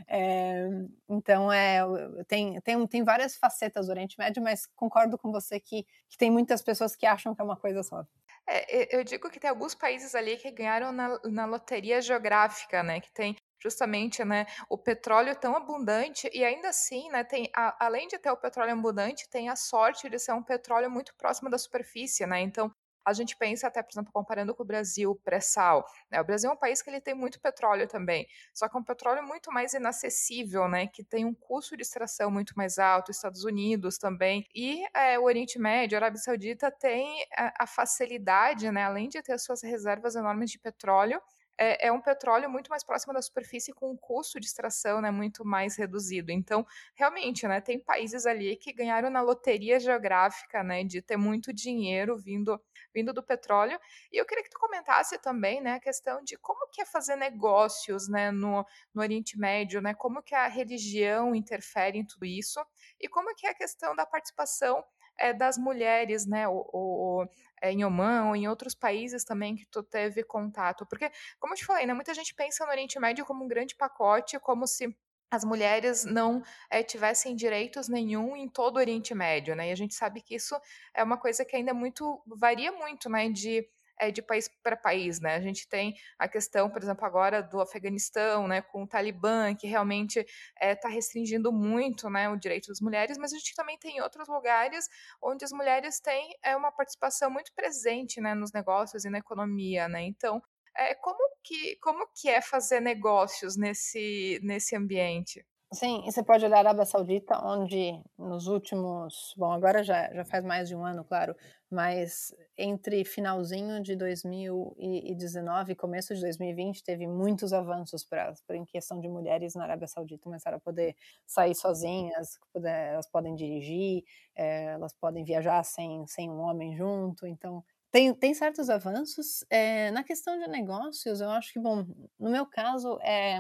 É, então, é, tem, tem, tem várias facetas do Oriente Médio, mas concordo com você que, que tem muitas pessoas que acham que é uma coisa só. É, eu digo que tem alguns países ali que ganharam na, na loteria geográfica, né? Que tem justamente né, o petróleo tão abundante e ainda assim, né, tem, a, além de ter o petróleo abundante, tem a sorte de ser um petróleo muito próximo da superfície, né? Então a gente pensa até, por exemplo, comparando com o Brasil pré-sal, né? O Brasil é um país que ele tem muito petróleo também, só que é um petróleo muito mais inacessível, né? Que tem um custo de extração muito mais alto, Estados Unidos também, e é, o Oriente Médio, a Arábia Saudita tem a, a facilidade, né? Além de ter suas reservas enormes de petróleo, é, é, um petróleo muito mais próximo da superfície com um custo de extração né, muito mais reduzido. Então, realmente, né, tem países ali que ganharam na loteria geográfica né, de ter muito dinheiro vindo, vindo do petróleo. E eu queria que tu comentasse também né, a questão de como que é fazer negócios né, no, no Oriente Médio, né, como que a religião interfere em tudo isso e como que é a questão da participação é, das mulheres, né, ou, é, em Oman ou em outros países também que tu teve contato? Porque, como eu te falei, né, muita gente pensa no Oriente Médio como um grande pacote, como se as mulheres não é, tivessem direitos nenhum em todo o Oriente Médio, né? E a gente sabe que isso é uma coisa que ainda muito varia muito, né? De é, de país para país, né? A gente tem a questão, por exemplo, agora do Afeganistão, né, com o Talibã, que realmente está é, restringindo muito, né, o direito das mulheres, mas a gente também tem outros lugares onde as mulheres têm é, uma participação muito presente, né, nos negócios e na economia, né? Então, é, como que como que é fazer negócios nesse nesse ambiente? Sim, e você pode olhar a Arábia Saudita, onde nos últimos. Bom, agora já, já faz mais de um ano, claro, mas entre finalzinho de 2019 e começo de 2020 teve muitos avanços para em questão de mulheres na Arábia Saudita começaram a poder sair sozinhas, poder, elas podem dirigir, é, elas podem viajar sem, sem um homem junto, então tem, tem certos avanços. É, na questão de negócios, eu acho que, bom, no meu caso, é,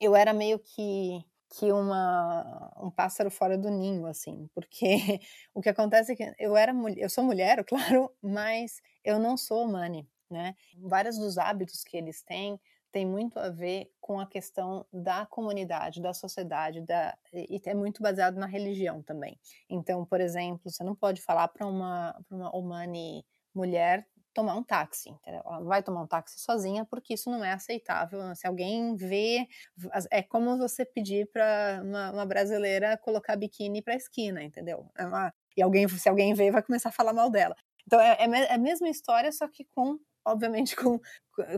eu era meio que que uma, um pássaro fora do ninho, assim, porque [laughs] o que acontece é que eu era eu sou mulher, [laughs] claro, mas eu não sou humane, né? Vários dos hábitos que eles têm tem muito a ver com a questão da comunidade, da sociedade, da, e é muito baseado na religião também. Então, por exemplo, você não pode falar para uma, uma humane mulher tomar um táxi, entendeu? Ela não vai tomar um táxi sozinha porque isso não é aceitável. Se alguém vê, é como você pedir para uma, uma, brasileira colocar biquíni para esquina, entendeu? É uma, e alguém, se alguém vê, vai começar a falar mal dela. Então é, é, é a mesma história, só que com, obviamente, [laughs] com,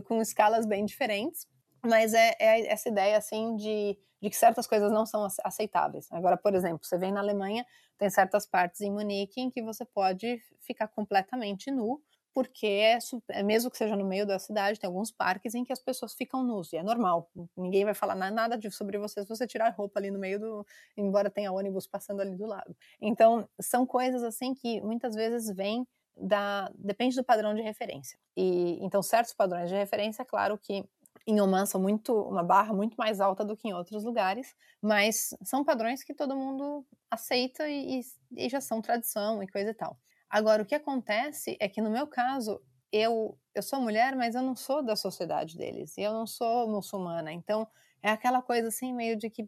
com escalas bem diferentes. Mas é, é essa ideia assim de, de que certas coisas não são aceitáveis. Agora, por exemplo, você vem na Alemanha, tem certas partes em Munique em que você pode ficar completamente nu porque é, é, mesmo que seja no meio da cidade, tem alguns parques em que as pessoas ficam nus, e é normal. Ninguém vai falar nada sobre você se você tirar roupa ali no meio do. embora tenha ônibus passando ali do lado. Então, são coisas assim que muitas vezes vêm da. depende do padrão de referência. E então, certos padrões de referência, claro que em Oman são muito uma barra muito mais alta do que em outros lugares, mas são padrões que todo mundo aceita e, e já são tradição e coisa e tal. Agora, o que acontece é que no meu caso, eu, eu sou mulher, mas eu não sou da sociedade deles, e eu não sou muçulmana, então é aquela coisa assim, meio de que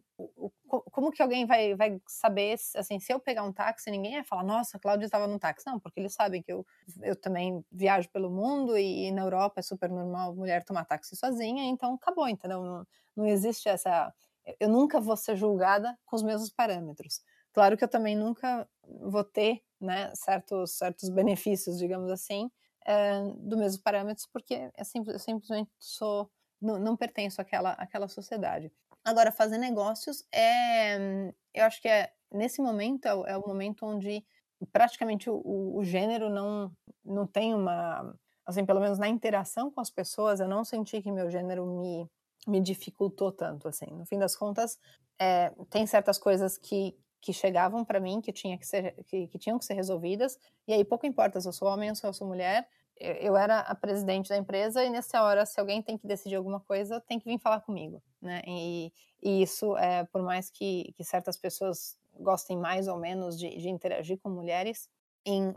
como que alguém vai, vai saber, assim, se eu pegar um táxi, ninguém vai falar, nossa, a Cláudia estava no táxi. Não, porque eles sabem que eu, eu também viajo pelo mundo e, e na Europa é super normal mulher tomar táxi sozinha, então acabou, entendeu? Não, não existe essa. Eu nunca vou ser julgada com os mesmos parâmetros. Claro que eu também nunca vou ter né, certos, certos benefícios, digamos assim, é, do mesmo parâmetros, porque eu, simples, eu simplesmente sou, não, não pertenço àquela, àquela sociedade. Agora, fazer negócios é, eu acho que é, nesse momento, é, é o momento onde praticamente o, o, gênero não, não tem uma, assim, pelo menos na interação com as pessoas, eu não senti que meu gênero me, me dificultou tanto, assim. No fim das contas, é, tem certas coisas que, que chegavam para mim que tinha que ser que, que, tinham que ser resolvidas. E aí pouco importa se eu sou homem ou se eu sou mulher eu, eu era a presidente da empresa e nessa hora se alguém tem que decidir alguma coisa tem que vir falar comigo né? E, e isso é por mais que, que certas pessoas gostem mais ou menos de, de interagir com mulheres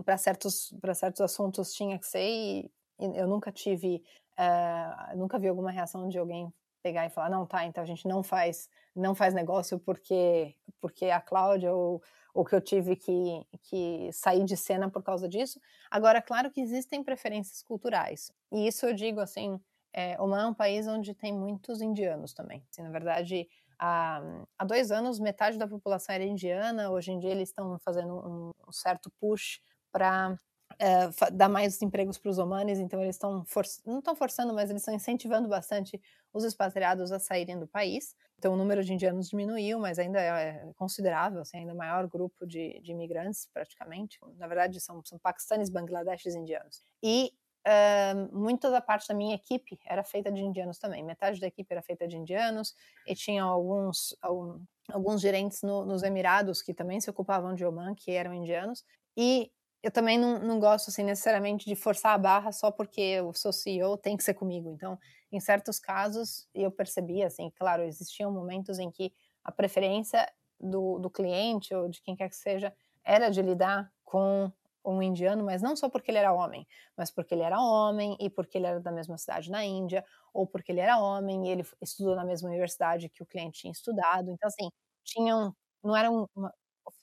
para certos certos assuntos tinha que ser e eu nunca tive uh, nunca vi alguma reação de alguém pegar e falar não tá então a gente não faz não faz negócio porque porque a Cláudia ou, ou que eu tive que, que sair de cena por causa disso. Agora, claro que existem preferências culturais. E isso eu digo assim, é, Oman é um país onde tem muitos indianos também. Assim, na verdade, há, há dois anos, metade da população era indiana. Hoje em dia, eles estão fazendo um, um certo push para é, dar mais empregos para os humanos, então eles estão não estão forçando, mas eles estão incentivando bastante os expatriados a saírem do país. Então o número de indianos diminuiu, mas ainda é considerável, assim, ainda maior grupo de, de imigrantes praticamente. Na verdade são, são paquistanes, bangladeshes, indianos. E uh, muita da parte da minha equipe era feita de indianos também. Metade da equipe era feita de indianos e tinha alguns algum, alguns gerentes no, nos Emirados que também se ocupavam de Oman, que eram indianos. E eu também não, não gosto assim necessariamente de forçar a barra só porque eu sou CEO, tem que ser comigo. Então, em certos casos, eu percebia assim, claro, existiam momentos em que a preferência do, do cliente ou de quem quer que seja era de lidar com um indiano, mas não só porque ele era homem, mas porque ele era homem e porque ele era da mesma cidade na Índia, ou porque ele era homem e ele estudou na mesma universidade que o cliente tinha estudado. Então, assim, tinham, não era uma,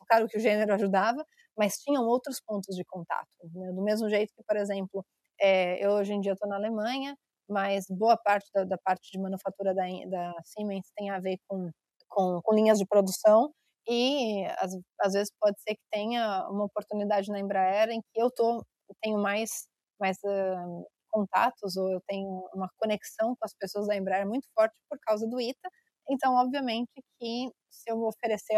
claro que o gênero ajudava, mas tinham outros pontos de contato. Né? Do mesmo jeito que, por exemplo, é, eu hoje em dia estou na Alemanha, mas boa parte da, da parte de manufatura da, da, Siemens tem a ver com, com, com linhas de produção e às, às, vezes pode ser que tenha uma oportunidade na Embraer em que eu tô, tenho mais, mais uh, contatos ou eu tenho uma conexão com as pessoas da Embraer muito forte por causa do ITA, então, obviamente, que se eu oferecer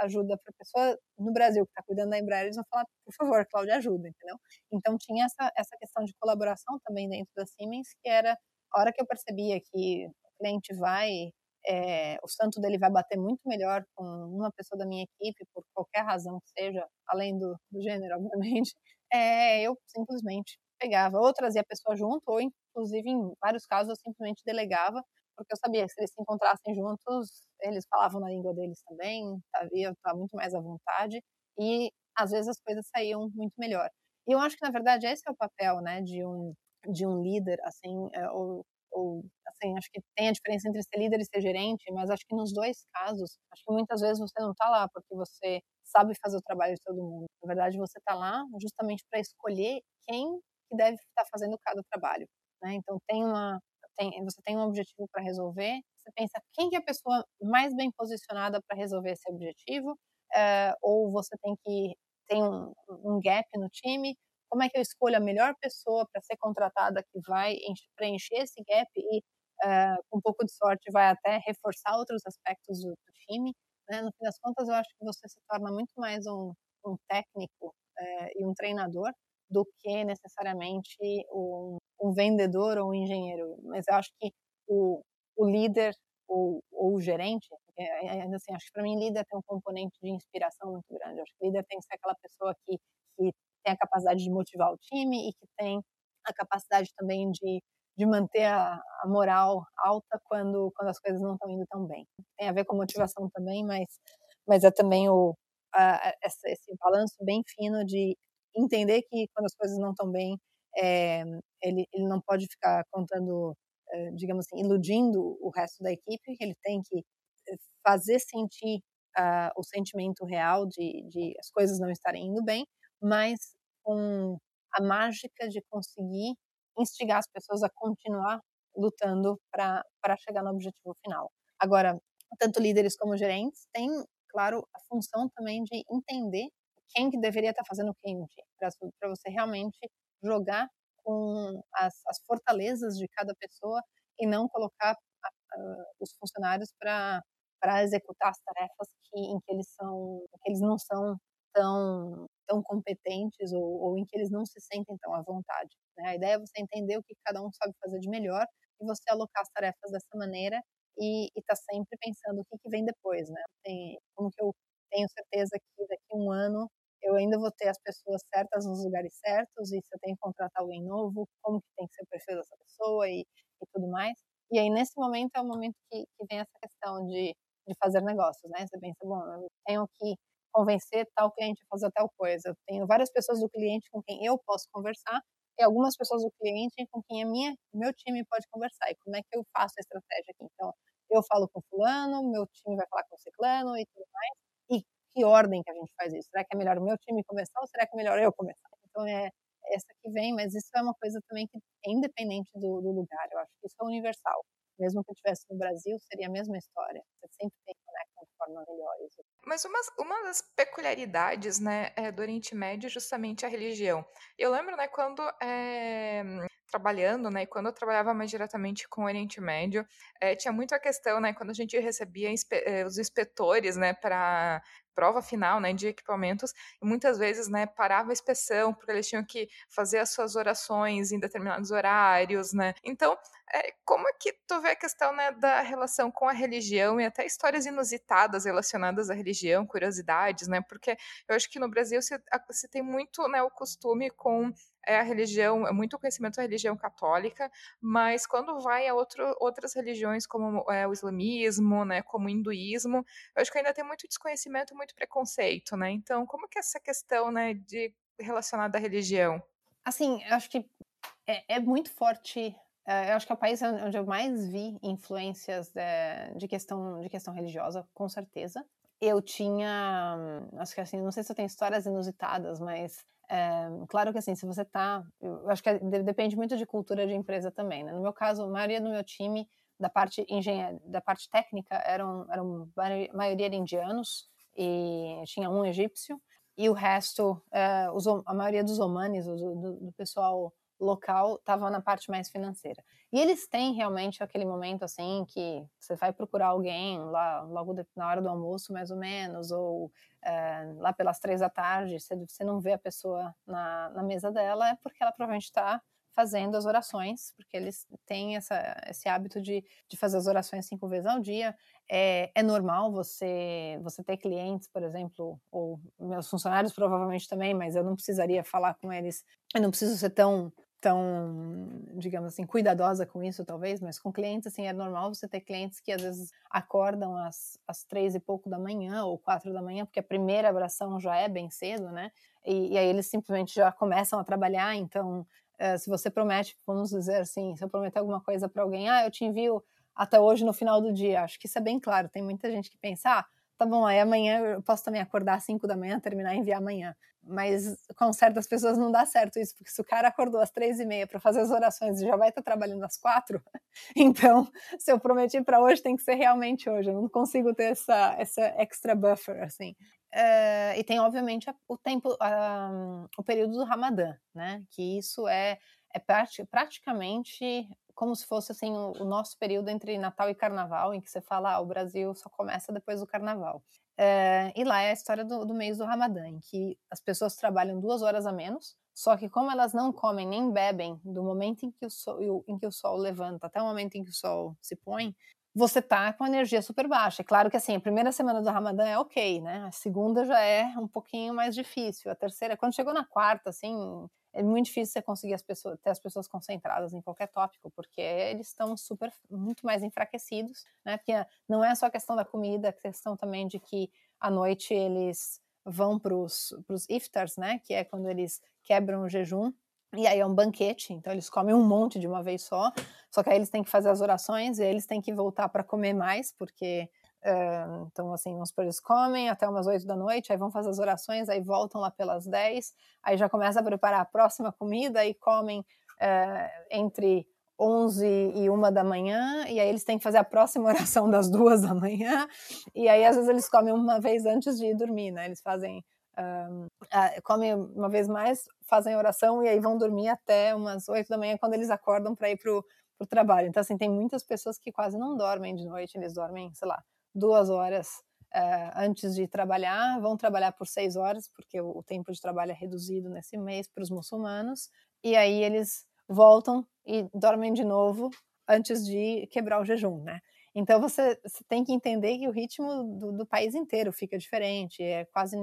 ajuda para a pessoa no Brasil que está cuidando da Embraer, eles vão falar, por favor, Cláudia, ajuda, entendeu? Então, tinha essa, essa questão de colaboração também dentro da Siemens, que era a hora que eu percebia que o cliente vai, é, o santo dele vai bater muito melhor com uma pessoa da minha equipe, por qualquer razão que seja, além do, do gênero, [laughs] obviamente, é, eu simplesmente pegava, ou trazia a pessoa junto, ou inclusive em vários casos eu simplesmente delegava porque eu sabia que se eles se encontrassem juntos, eles falavam na língua deles também, sabia, tá muito mais à vontade, e às vezes as coisas saíam muito melhor. E eu acho que, na verdade, esse é o papel, né, de um, de um líder, assim, é, ou, ou, assim, acho que tem a diferença entre ser líder e ser gerente, mas acho que nos dois casos, acho que muitas vezes você não está lá porque você sabe fazer o trabalho de todo mundo. Na verdade, você está lá justamente para escolher quem que deve estar tá fazendo cada trabalho. Né? Então, tem uma, tem, você tem um objetivo para resolver, você pensa quem que é a pessoa mais bem posicionada para resolver esse objetivo, é, ou você tem que tem um, um, gap no time, como é que eu escolho a melhor pessoa para ser contratada que vai preencher esse gap e é, com um pouco de sorte vai até reforçar outros aspectos do, do time. Né? No fim das contas, eu acho que você se torna muito mais um, um técnico é, e um treinador do que necessariamente um, um vendedor ou um engenheiro. Mas eu acho que o, o líder ou, ou o gerente, ainda assim, acho que para mim líder tem um componente de inspiração muito grande. Eu acho que líder tem que ser aquela pessoa que, que tem a capacidade de motivar o time e que tem a capacidade também de, de manter a, a moral alta quando, quando as coisas não estão indo tão bem. Tem a ver com motivação também, mas, mas é também o, a, esse balanço bem fino de entender que quando as coisas não estão bem, é, ele, ele não pode ficar contando, é, digamos assim, iludindo o resto da equipe, ele tem que eh, fazer sentir uh, o sentimento real de, de as coisas não estarem indo bem, mas com a mágica de conseguir instigar as pessoas a continuar lutando para chegar no objetivo final. Agora, tanto líderes como gerentes têm, claro, a função também de entender quem que deveria estar fazendo o que para você realmente jogar com as, as, fortalezas de cada pessoa e não colocar uh, os funcionários para para executar as tarefas que, em que eles são que eles não são tão tão competentes ou, ou, em que eles não se sentem tão à vontade. Né? A ideia é você entender o que cada um sabe fazer de melhor e você alocar as tarefas dessa maneira e estar tá sempre pensando o que, que vem depois, né? Tem, como que eu tenho certeza que daqui a um ano eu ainda vou ter as pessoas certas nos lugares certos, e se eu tenho que contratar alguém novo, como que tem que ser o perfil dessa pessoa e, e tudo mais. E aí, nesse momento, é o momento que, que vem essa questão de, de fazer negócios, né? Você pensa, bom, eu tenho que convencer tal cliente a fazer tal coisa. Eu tenho várias pessoas do cliente com quem eu posso conversar e algumas pessoas do cliente com quem a minha, meu time pode conversar. E como é que eu faço a estratégia aqui? Então, eu falo com fulano, meu time vai falar com o ciclano e tudo mais que ordem que a gente faz isso? Será que é melhor o meu time começar ou será que é melhor eu começar? Então é essa que vem, mas isso é uma coisa também que é independente do, do lugar. Eu acho que isso é universal. Mesmo que eu estivesse no Brasil, seria a mesma história. Você sempre tem que conectar de forma melhor. Isso. Mas uma, uma das peculiaridades, né, é, do Oriente Médio é justamente a religião. Eu lembro, né, quando é, trabalhando, né, e quando eu trabalhava mais diretamente com o Oriente Médio, é, tinha muito a questão, né, quando a gente recebia inspe os inspetores, né, para prova final, né, de equipamentos, e muitas vezes, né, parava a inspeção, porque eles tinham que fazer as suas orações em determinados horários, né, então, é, como é que tu vê a questão, né, da relação com a religião e até histórias inusitadas relacionadas à religião, curiosidades, né, porque eu acho que no Brasil se, se tem muito, né, o costume com é a religião, é muito conhecimento da religião católica, mas quando vai a outro, outras religiões como é, o islamismo, né, como o hinduísmo, eu acho que ainda tem muito desconhecimento, muito preconceito, né? Então, como que é essa questão, né, de relacionada à religião? Assim, eu acho que é, é muito forte. É, eu acho que é o país onde eu mais vi influências de, de questão de questão religiosa, com certeza. Eu tinha, acho que assim, não sei se eu tenho histórias inusitadas, mas é, claro que assim, se você tá. Eu acho que é, depende muito de cultura de empresa também. Né? No meu caso, a maioria do meu time, da parte engenharia, da parte técnica, eram, eram maioria de indianos e tinha um egípcio. E o resto, é, os, a maioria dos omanes, do, do pessoal local estava na parte mais financeira. E eles têm realmente aquele momento assim que você vai procurar alguém lá logo na hora do almoço, mais ou menos, ou é, lá pelas três da tarde, você, você não vê a pessoa na, na mesa dela, é porque ela provavelmente está fazendo as orações, porque eles têm essa, esse hábito de, de fazer as orações cinco vezes ao dia. É, é normal você, você ter clientes, por exemplo, ou meus funcionários provavelmente também, mas eu não precisaria falar com eles, eu não preciso ser tão tão, digamos assim, cuidadosa com isso, talvez, mas com clientes, assim, é normal você ter clientes que às vezes acordam às, às três e pouco da manhã ou quatro da manhã, porque a primeira abração já é bem cedo, né? E, e aí eles simplesmente já começam a trabalhar, então, uh, se você promete, vamos dizer assim, se eu prometer alguma coisa para alguém, ah, eu te envio até hoje no final do dia, acho que isso é bem claro, tem muita gente que pensa, ah, tá bom, aí amanhã eu posso também acordar às 5 da manhã, terminar e enviar amanhã. Mas com certas pessoas não dá certo isso, porque se o cara acordou às três e meia para fazer as orações e já vai estar trabalhando às quatro, [laughs] então se eu prometi para hoje tem que ser realmente hoje. Eu não consigo ter essa, essa extra buffer assim. Uh, e tem obviamente o tempo, uh, o período do Ramadã, né? Que isso é, é praticamente como se fosse assim o, o, nosso período entre Natal e Carnaval, em que você fala, ah, o Brasil só começa depois do Carnaval. É, e lá é a história do, do mês do Ramadã, em que as pessoas trabalham duas horas a menos, só que como elas não comem nem bebem do momento em que o sol, em que o sol levanta até o momento em que o sol se põe, você tá com energia super baixa. É claro que assim, a primeira semana do Ramadã é ok, né? A segunda já é um pouquinho mais difícil. A terceira, quando chegou na quarta, assim, é muito difícil você conseguir as pessoas, ter as pessoas concentradas em qualquer tópico, porque eles estão super, muito mais enfraquecidos, né? Porque não é só a questão da comida, é a questão também de que à noite eles vão para os iftars, né? Que é quando eles quebram o jejum, e aí é um banquete, então eles comem um monte de uma vez só, só que aí eles têm que fazer as orações e eles têm que voltar para comer mais, porque Uh, então, assim, vamos supor, eles comem até umas 8 da noite, aí vão fazer as orações, aí voltam lá pelas 10, aí já começa a preparar a próxima comida, e comem uh, entre 11 e 1 da manhã, e aí eles têm que fazer a próxima [laughs] oração das 2 da manhã, e aí às vezes eles comem uma vez antes de ir dormir, né? Eles fazem. Um, comem uma vez mais, fazem oração e aí vão dormir até umas 8 da manhã, quando eles acordam para ir pro trabalho. Então, assim, tem muitas pessoas que quase não dormem de noite, eles dormem, sei lá, duas horas uh, antes de trabalhar, vão trabalhar por seis horas, porque o, tempo de trabalho é reduzido nesse mês para os muçulmanos, e aí eles voltam e dormem de novo antes de quebrar o jejum, né? Então você, você tem que entender que o ritmo do, do, país inteiro fica diferente, é quase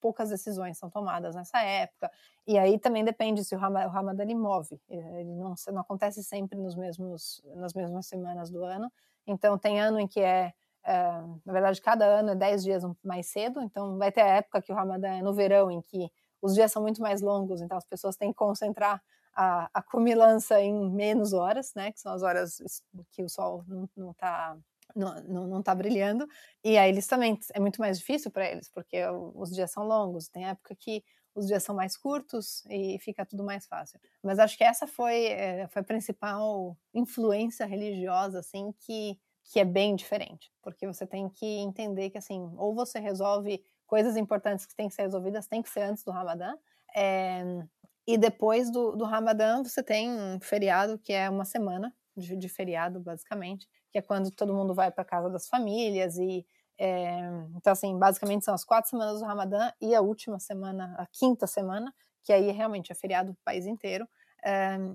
poucas decisões são tomadas nessa época, e aí também depende se o, Ramadã, ele move, ele não, não acontece sempre nos mesmos, nas mesmas semanas do ano, então tem ano em que é é, na verdade, cada ano é 10 dias mais cedo, então vai ter a época que o Ramadã é no verão, em que os dias são muito mais longos, então as pessoas têm que concentrar a, a comilança em menos horas, né, que são as horas que o sol não está não, não, não tá brilhando, e aí eles também, é muito mais difícil para eles, porque os dias são longos, tem época que os dias são mais curtos e fica tudo mais fácil. Mas acho que essa foi, é, foi a principal influência religiosa, assim, que que é bem diferente, porque você tem que entender que assim, ou você resolve coisas importantes que têm que ser resolvidas, tem que ser antes do Ramadã, é, e depois do, do Ramadã você tem um feriado que é uma semana de, de feriado, basicamente, que é quando todo mundo vai para casa das famílias e é, então assim, basicamente são as quatro semanas do Ramadã e a última semana, a quinta semana, que aí realmente é feriado do país inteiro.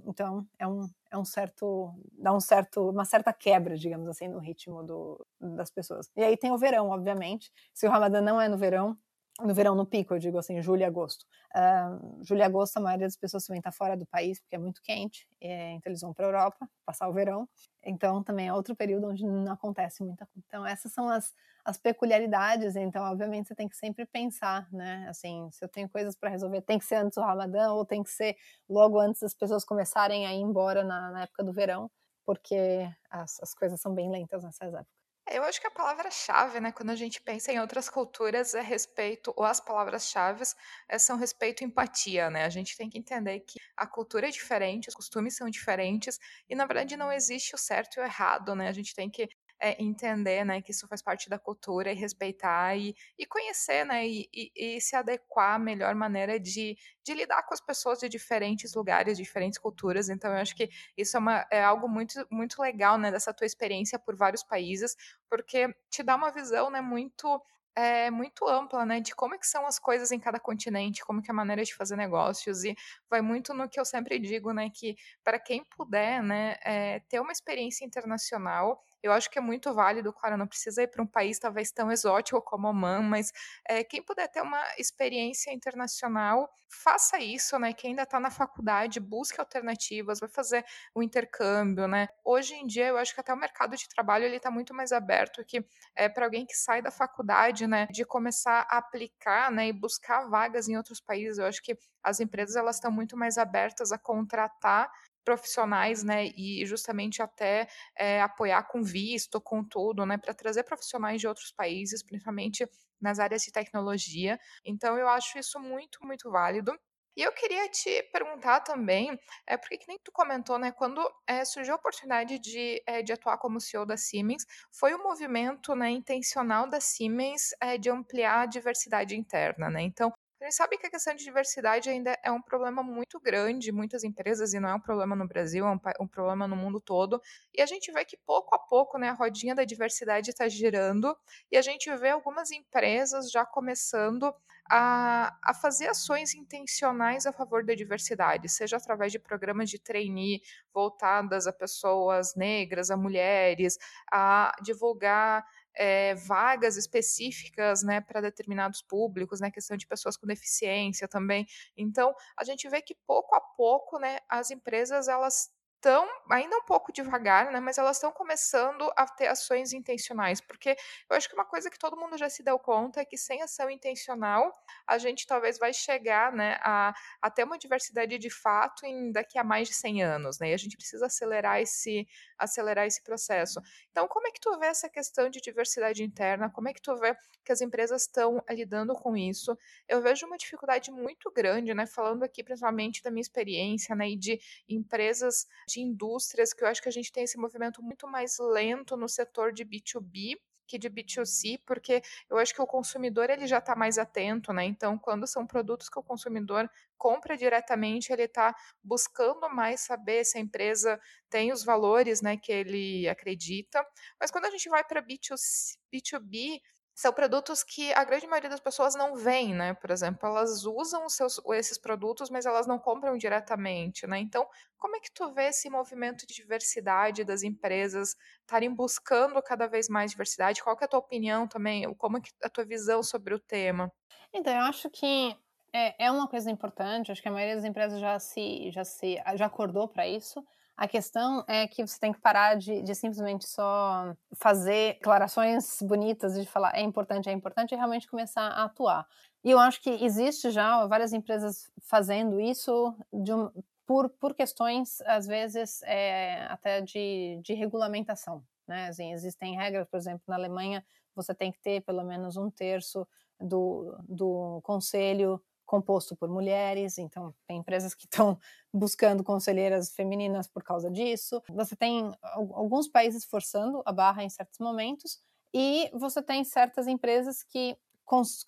Então é um, é um certo dá um certo uma certa quebra digamos assim no ritmo do, das pessoas. E aí tem o verão obviamente. Se o Ramadã não é no verão no verão no pico eu digo assim julho e agosto uh, julho e agosto a maioria das pessoas também está fora do país porque é muito quente é, então eles vão para a Europa passar o verão então também é outro período onde não acontece muita coisa então essas são as as peculiaridades, então obviamente você tem que sempre pensar, né? Assim, se eu tenho coisas para resolver, tem que ser antes do Ramadã ou tem que ser logo antes das pessoas começarem a ir embora na, na época do verão, porque as, as coisas são bem lentas nessas épocas. É, eu acho que a palavra-chave, né, quando a gente pensa em outras culturas, é respeito, ou as palavras-chave é, são respeito e empatia, né? A gente tem que entender que a cultura é diferente, os costumes são diferentes, e na verdade não existe o certo e o errado, né? A gente tem que é, entender, né, que isso faz parte da cultura e respeitar e, e conhecer, né, e, e, e, se adequar à melhor maneira de, de lidar com as pessoas de diferentes lugares, diferentes culturas. Então, eu acho que isso é, uma, é algo muito, muito legal, né, dessa tua experiência por vários países, porque te dá uma visão, né, muito é muito ampla, né, de como é que são as coisas em cada continente, como que é a maneira de fazer negócios e vai muito no que eu sempre digo, né, que para quem puder, né, é, ter uma experiência internacional eu acho que é muito válido, claro, não precisa ir para um país talvez tão exótico como Oman, mas é, quem puder ter uma experiência internacional, faça isso, né? Quem ainda está na faculdade, busque alternativas, vai fazer o intercâmbio, né? Hoje em dia, eu acho que até o mercado de trabalho ele está muito mais aberto que é para alguém que sai da faculdade, né, de começar a aplicar, né, e buscar vagas em outros países. Eu acho que as empresas elas estão muito mais abertas a contratar profissionais, né, e justamente até é, apoiar com visto, com tudo, né, para trazer profissionais de outros países, principalmente nas áreas de tecnologia. Então, eu acho isso muito, muito válido. E eu queria te perguntar também, é porque que nem tu comentou, né, quando é, surgiu a oportunidade de, é, de atuar como CEO da Siemens, foi um movimento, né, intencional da Siemens é, de ampliar a diversidade interna, né? Então, a gente sabe que a questão de diversidade ainda é um problema muito grande, muitas empresas, e não é um problema no Brasil, é um, um problema no mundo todo. E a gente vê que pouco a pouco né, a rodinha da diversidade está girando, e a gente vê algumas empresas já começando a, a, fazer ações intencionais a favor da diversidade, seja através de programas de trainee voltadas a pessoas negras, a mulheres, a divulgar é, vagas específicas né, para determinados públicos, né, questão de pessoas com deficiência também. Então, a gente vê que pouco a pouco né, as empresas elas estão ainda um pouco devagar, né, mas elas estão começando a ter ações intencionais, porque eu acho que uma coisa que todo mundo já se deu conta é que sem ação intencional a gente talvez vai chegar, né, a, a ter uma diversidade de fato em daqui a mais de 100 anos, né, e a gente precisa acelerar esse acelerar esse processo. Então, como é que tu vê essa questão de diversidade interna? Como é que tu vê que as empresas estão lidando com isso? Eu vejo uma dificuldade muito grande, né, falando aqui principalmente da minha experiência, né, e de empresas de indústrias, que eu acho que a gente tem esse movimento muito mais lento no setor de B2B que de B2C, porque eu acho que o consumidor ele já está mais atento, né? Então, quando são produtos que o consumidor compra diretamente, ele está buscando mais saber se a empresa tem os valores, né, que ele acredita. Mas quando a gente vai para B2C, B2B, são produtos que a grande maioria das pessoas não vêem, né? Por exemplo, elas usam seus, esses produtos, mas elas não compram diretamente, né? Então, como é que tu vê esse movimento de diversidade das empresas estarem buscando cada vez mais diversidade? Qual é a tua opinião também? Como é a tua visão sobre o tema? Então, eu acho que é, é uma coisa importante, acho que a maioria das empresas já se, já se já acordou para isso, a questão é que você tem que parar de, de, simplesmente só fazer declarações bonitas de falar é importante, é importante e realmente começar a atuar. E eu acho que existe já várias empresas fazendo isso um, por, por questões, às vezes, é, até de, de regulamentação. Né? Assim, existem regras, por exemplo, na Alemanha você tem que ter pelo menos um terço do, do conselho composto por mulheres, então tem empresas que estão [laughs] buscando conselheiras femininas por causa disso. Você tem alguns países forçando a barra em certos momentos, e você tem certas empresas que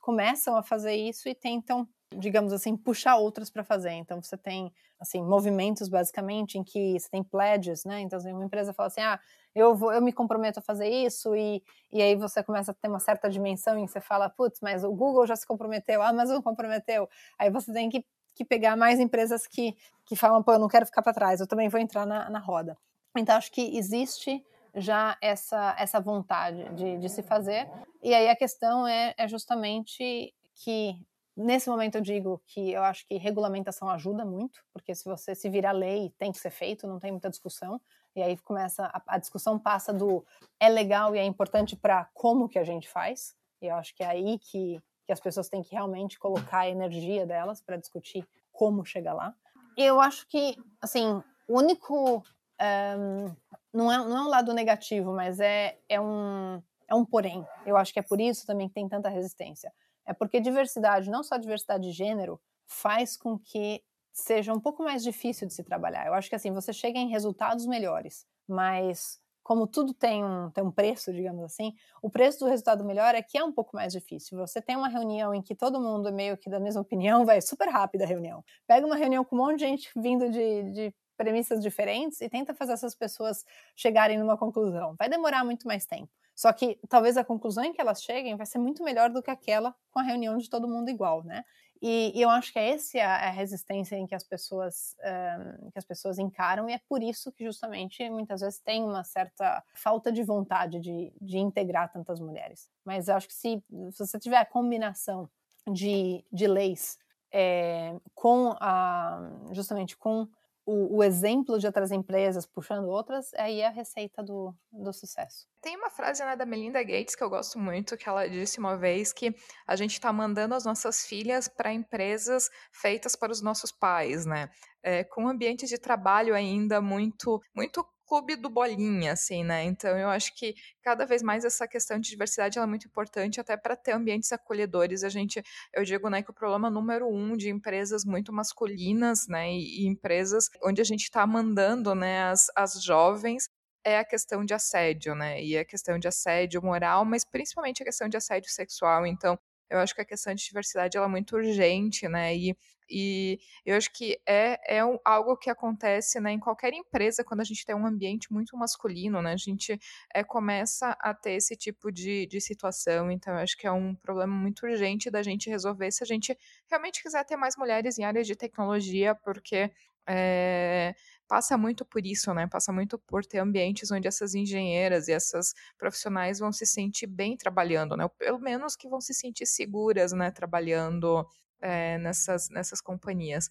começam a fazer isso e tentam, digamos assim, puxar outras para fazer. Então você tem assim movimentos basicamente em que você tem pledges, né? Então assim, uma empresa fala assim, ah, eu vou, eu me comprometo a fazer isso e, e aí você começa a ter uma certa dimensão em que você fala, putz, mas o Google já se comprometeu, a Amazon comprometeu. Aí você tem que, que pegar mais empresas que que falam, pô, eu não quero ficar para trás, eu também vou entrar na, na roda. Então acho que existe já essa, essa vontade de, de se fazer. E aí a questão é, é justamente que Nesse momento eu digo que eu acho que regulamentação ajuda muito, porque se você se virar lei, tem que ser feito, não tem muita discussão. E aí começa a, a discussão passa do é legal e é importante para como que a gente faz. E eu acho que é aí que, que as pessoas têm que realmente colocar a energia delas para discutir como chegar lá. Eu acho que, assim, o único um, não é, não é um lado negativo, mas é, é, um, é um porém. Eu acho que é por isso também que tem tanta resistência. É porque diversidade, não só diversidade de gênero, faz com que seja um pouco mais difícil de se trabalhar. Eu acho que assim, você chega em resultados melhores, mas como tudo tem um, tem um preço, digamos assim, o preço do resultado melhor é que é um pouco mais difícil. Você tem uma reunião em que todo mundo é meio que da mesma opinião, vai super rápida a reunião. Pega uma reunião com um monte de gente vindo de, de premissas diferentes e tenta fazer essas pessoas chegarem numa conclusão. Vai demorar muito mais tempo. Só que talvez a conclusão em que elas cheguem vai ser muito melhor do que aquela com a reunião de todo mundo igual, né? E, e eu acho que é essa a, resistência em que as pessoas um, que as pessoas encaram e é por isso que justamente muitas vezes tem uma certa falta de vontade de, de integrar tantas mulheres. Mas eu acho que se, se você tiver a combinação de, de leis é, com a justamente com o, o, exemplo de outras empresas puxando outras, aí é a receita do, do sucesso. Tem uma frase né, da Melinda Gates que eu gosto muito, que ela disse uma vez que a gente está mandando as nossas filhas para empresas feitas para os nossos pais, né? É, com ambientes de trabalho ainda muito, muito clube do bolinha, assim, né? Então eu acho que cada vez mais essa questão de diversidade é muito importante até para ter ambientes acolhedores. A gente, eu digo, né, que o problema número um de empresas muito masculinas, né, e, e empresas onde a gente está mandando, né, as, as jovens é a questão de assédio, né? E a questão de assédio moral, mas principalmente a questão de assédio sexual. Então, eu acho que a questão de diversidade ela é muito urgente, né? E, e eu acho que é, é algo que acontece né, em qualquer empresa quando a gente tem um ambiente muito masculino, né? A gente é, começa a ter esse tipo de, de situação. Então, eu acho que é um problema muito urgente da gente resolver se a gente realmente quiser ter mais mulheres em áreas de tecnologia, porque é, passa muito por isso, né? Passa muito por ter ambientes onde essas engenheiras e essas profissionais vão se sentir bem trabalhando, né? Pelo menos que vão se sentir seguras, né? Trabalhando é, nessas, nessas companhias.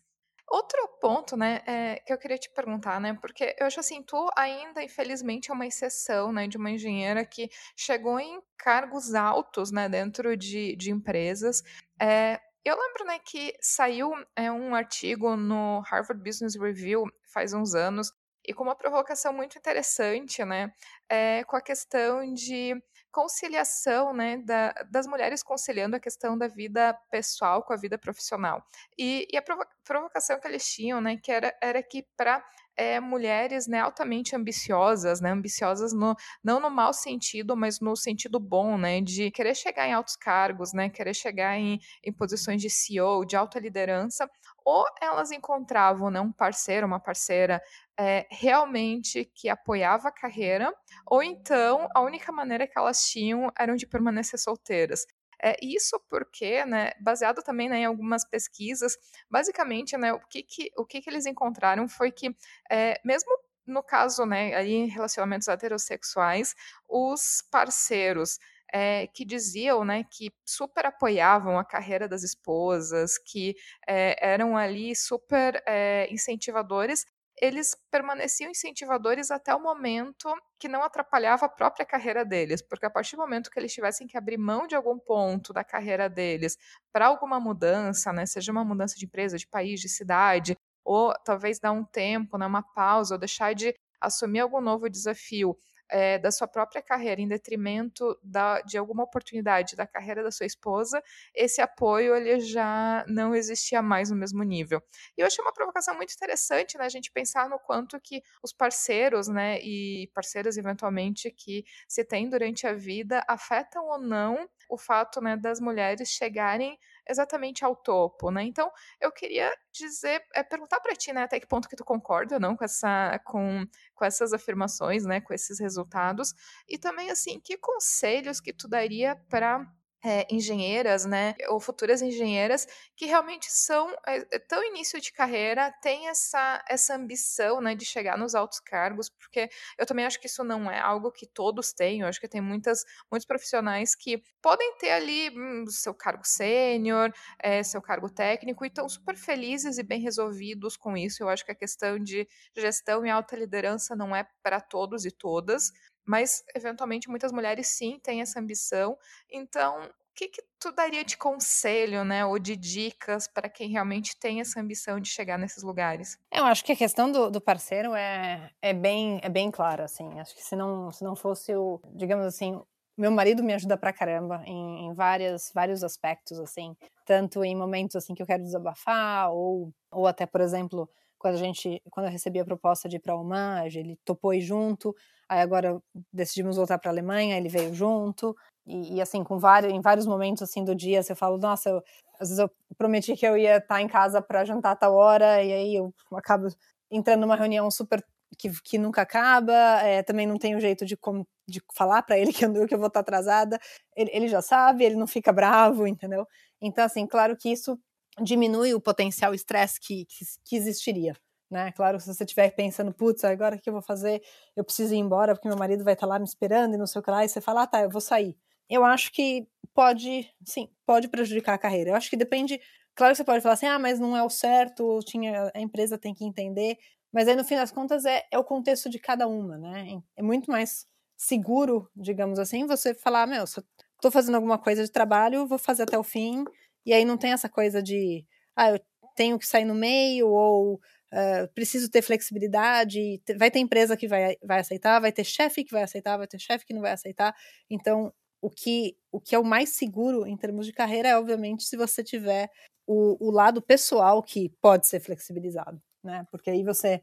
Outro ponto, né, é, que eu queria te perguntar, né, porque eu acho assim, tu ainda, infelizmente, é uma exceção, né, de uma engenheira que chegou em cargos altos, né, dentro de, de empresas. É, eu lembro, né, que saiu é, um artigo no Harvard Business Review faz uns anos e com uma provocação muito interessante, né, é, com a questão de conciliação, né, da, das mulheres conciliando a questão da vida pessoal com a vida profissional. E, e a provo provocação que eles tinham, né, que era, era que para é, mulheres né, altamente ambiciosas, né, ambiciosas no, não no mau sentido, mas no sentido bom, né, de querer chegar em altos cargos, né, querer chegar em, em posições de CEO, de alta liderança, ou elas encontravam né, um parceiro, uma parceira é, realmente que apoiava a carreira, ou então a única maneira que elas tinham era de permanecer solteiras. É, isso porque, né, baseado também né, em algumas pesquisas, basicamente, né, o que, que, o que, que eles encontraram foi que, é, mesmo no caso, né, aí em relacionamentos heterossexuais, os parceiros é, que diziam né, que super apoiavam a carreira das esposas, que é, eram ali super é, incentivadores, eles permaneciam incentivadores até o momento que não atrapalhava a própria carreira deles, porque a partir do momento que eles tivessem que abrir mão de algum ponto da carreira deles para alguma mudança, né, seja uma mudança de empresa, de país, de cidade, ou talvez dar um tempo, né, uma pausa, ou deixar de assumir algum novo desafio é, da sua própria carreira em detrimento da, de alguma oportunidade da carreira da sua esposa, esse apoio ele já não existia mais no mesmo nível. E eu achei uma provocação muito interessante, né, a gente pensar no quanto que os parceiros, né, e parceiras eventualmente que se tem durante a vida afetam ou não o fato, né, das mulheres chegarem exatamente ao topo, né? Então, eu queria dizer, é, perguntar para ti, né, até que ponto que tu concorda ou não com essa com, com essas afirmações, né, com esses resultados, e também assim, que conselhos que tu daria para é, engenheiras, né, ou futuras engenheiras que realmente são é, tão início de carreira, têm essa, essa ambição, né, de chegar nos altos cargos, porque eu também acho que isso não é algo que todos têm, eu acho que tem muitas, muitos profissionais que podem ter ali hum, seu cargo sênior, é, seu cargo técnico, e estão super felizes e bem resolvidos com isso, eu acho que a questão de gestão e alta liderança não é para todos e todas, mas eventualmente muitas mulheres sim têm essa ambição. Então, o que, que tu daria de conselho, né, ou de dicas para quem realmente tem essa ambição de chegar nesses lugares? Eu acho que a questão do, do, parceiro é, é bem é bem clara, assim. Acho que se não se não fosse o, digamos assim, meu marido me ajuda pra caramba em, em várias, vários aspectos, assim, tanto em momentos assim que eu quero desabafar ou ou até, por exemplo, quando a gente, quando eu recebi a proposta de ir para Oman, ele topou ir junto. Aí agora decidimos voltar para a Alemanha, ele veio junto. E, e, assim, com vários, em vários momentos assim do dia, você fala, nossa, eu, às vezes eu prometi que eu ia estar em casa para jantar a tal hora, e aí eu acabo entrando numa reunião super que, que nunca acaba. É, também não tenho jeito de, com, de falar para ele [laughs] que eu, que eu vou estar atrasada. Ele, ele já sabe, ele não fica bravo, entendeu? Então, assim, claro que isso diminui o potencial estresse que, que, que, existiria. Né? Claro, se você estiver pensando, putz, agora o que eu vou fazer? Eu preciso ir embora porque meu marido vai estar lá me esperando e não sei o que lá, e você fala, ah, tá, eu vou sair. Eu acho que pode, sim, pode prejudicar a carreira. Eu acho que depende. Claro que você pode falar assim, ah, mas não é o certo, tinha, a empresa tem que entender. Mas aí, no fim das contas, é, é o contexto de cada uma, né? É muito mais seguro, digamos assim, você falar, meu, se eu tô fazendo alguma coisa de trabalho, vou fazer até o fim, e aí não tem essa coisa de, ah, eu tenho que sair no meio, ou uh, preciso ter flexibilidade. Vai ter empresa que vai, vai aceitar, vai ter chefe que vai aceitar, vai ter chefe que não vai aceitar. Então, o que, o que é o mais seguro em termos de carreira é, obviamente, se você tiver o, o lado pessoal que pode ser flexibilizado, né? Porque aí você,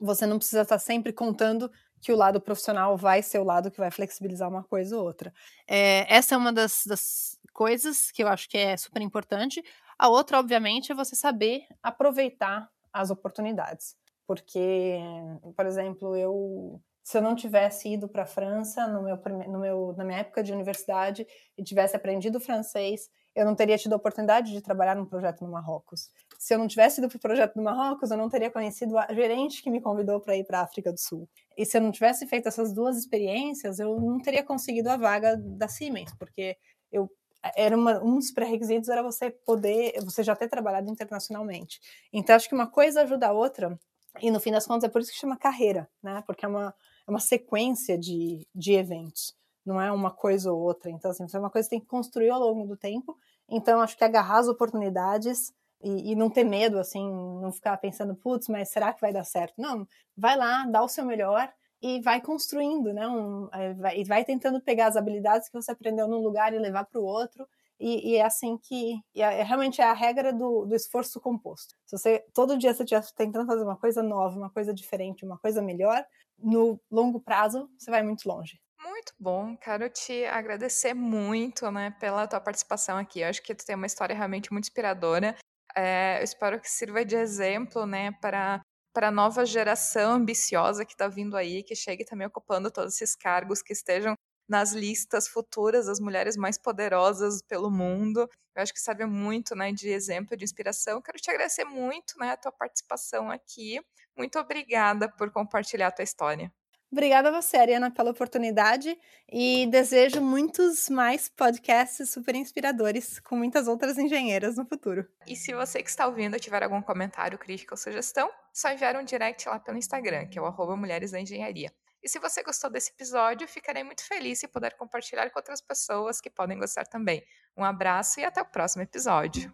você não precisa estar sempre contando que o lado profissional vai ser o lado que vai flexibilizar uma coisa ou outra. É, essa é uma das, das coisas que eu acho que é super importante. A outra, obviamente, é você saber aproveitar as oportunidades. Porque, por exemplo, eu se eu não tivesse ido para a França no meu, no meu, na minha época de universidade e tivesse aprendido francês, eu não teria tido a oportunidade de trabalhar num projeto no Marrocos. Se eu não tivesse ido para o projeto no Marrocos, eu não teria conhecido a gerente que me convidou para ir para a África do Sul. E se eu não tivesse feito essas duas experiências, eu não teria conseguido a vaga da Siemens, porque eu era uma, um dos pré-requisitos era você poder, você já ter trabalhado internacionalmente. Então, acho que uma coisa ajuda a outra, e no fim das contas é por isso que chama carreira, né? Porque é uma, é uma sequência de, de eventos, não é uma coisa ou outra. Então, assim, é uma coisa que tem que construir ao longo do tempo. Então, acho que agarrar as oportunidades e, e, não ter medo, assim, não ficar pensando, putz, mas será que vai dar certo? Não, vai lá, dá o seu melhor e vai construindo, né? Um, é, vai, vai tentando pegar as habilidades que você aprendeu num lugar e levar para o outro. E, e, é assim que é, é, realmente é a regra do, do esforço composto. Se você todo dia você estiver tentando fazer uma coisa nova, uma coisa diferente, uma coisa melhor, no longo prazo você vai muito longe. Muito bom, quero te agradecer muito, né, pela tua participação aqui. Eu acho que tu tem uma história realmente muito inspiradora. É, eu espero que sirva de exemplo, né, para para a nova geração ambiciosa que está vindo aí, que chegue também ocupando todos esses cargos, que estejam nas listas futuras das mulheres mais poderosas pelo mundo. Eu acho que serve muito, né, de exemplo, de inspiração. Quero te agradecer muito, né, a tua participação aqui. Muito obrigada por compartilhar a tua história. Obrigada a você, Ariana, pela oportunidade e desejo muitos mais podcasts super inspiradores com muitas outras engenheiras no futuro. E se você que está ouvindo tiver algum comentário, crítica ou sugestão, só enviar um direct lá pelo Instagram, que é o arroba Mulheres da Engenharia. E se você gostou desse episódio, ficarei muito feliz se puder compartilhar com outras pessoas que podem gostar também. Um abraço e até o próximo episódio.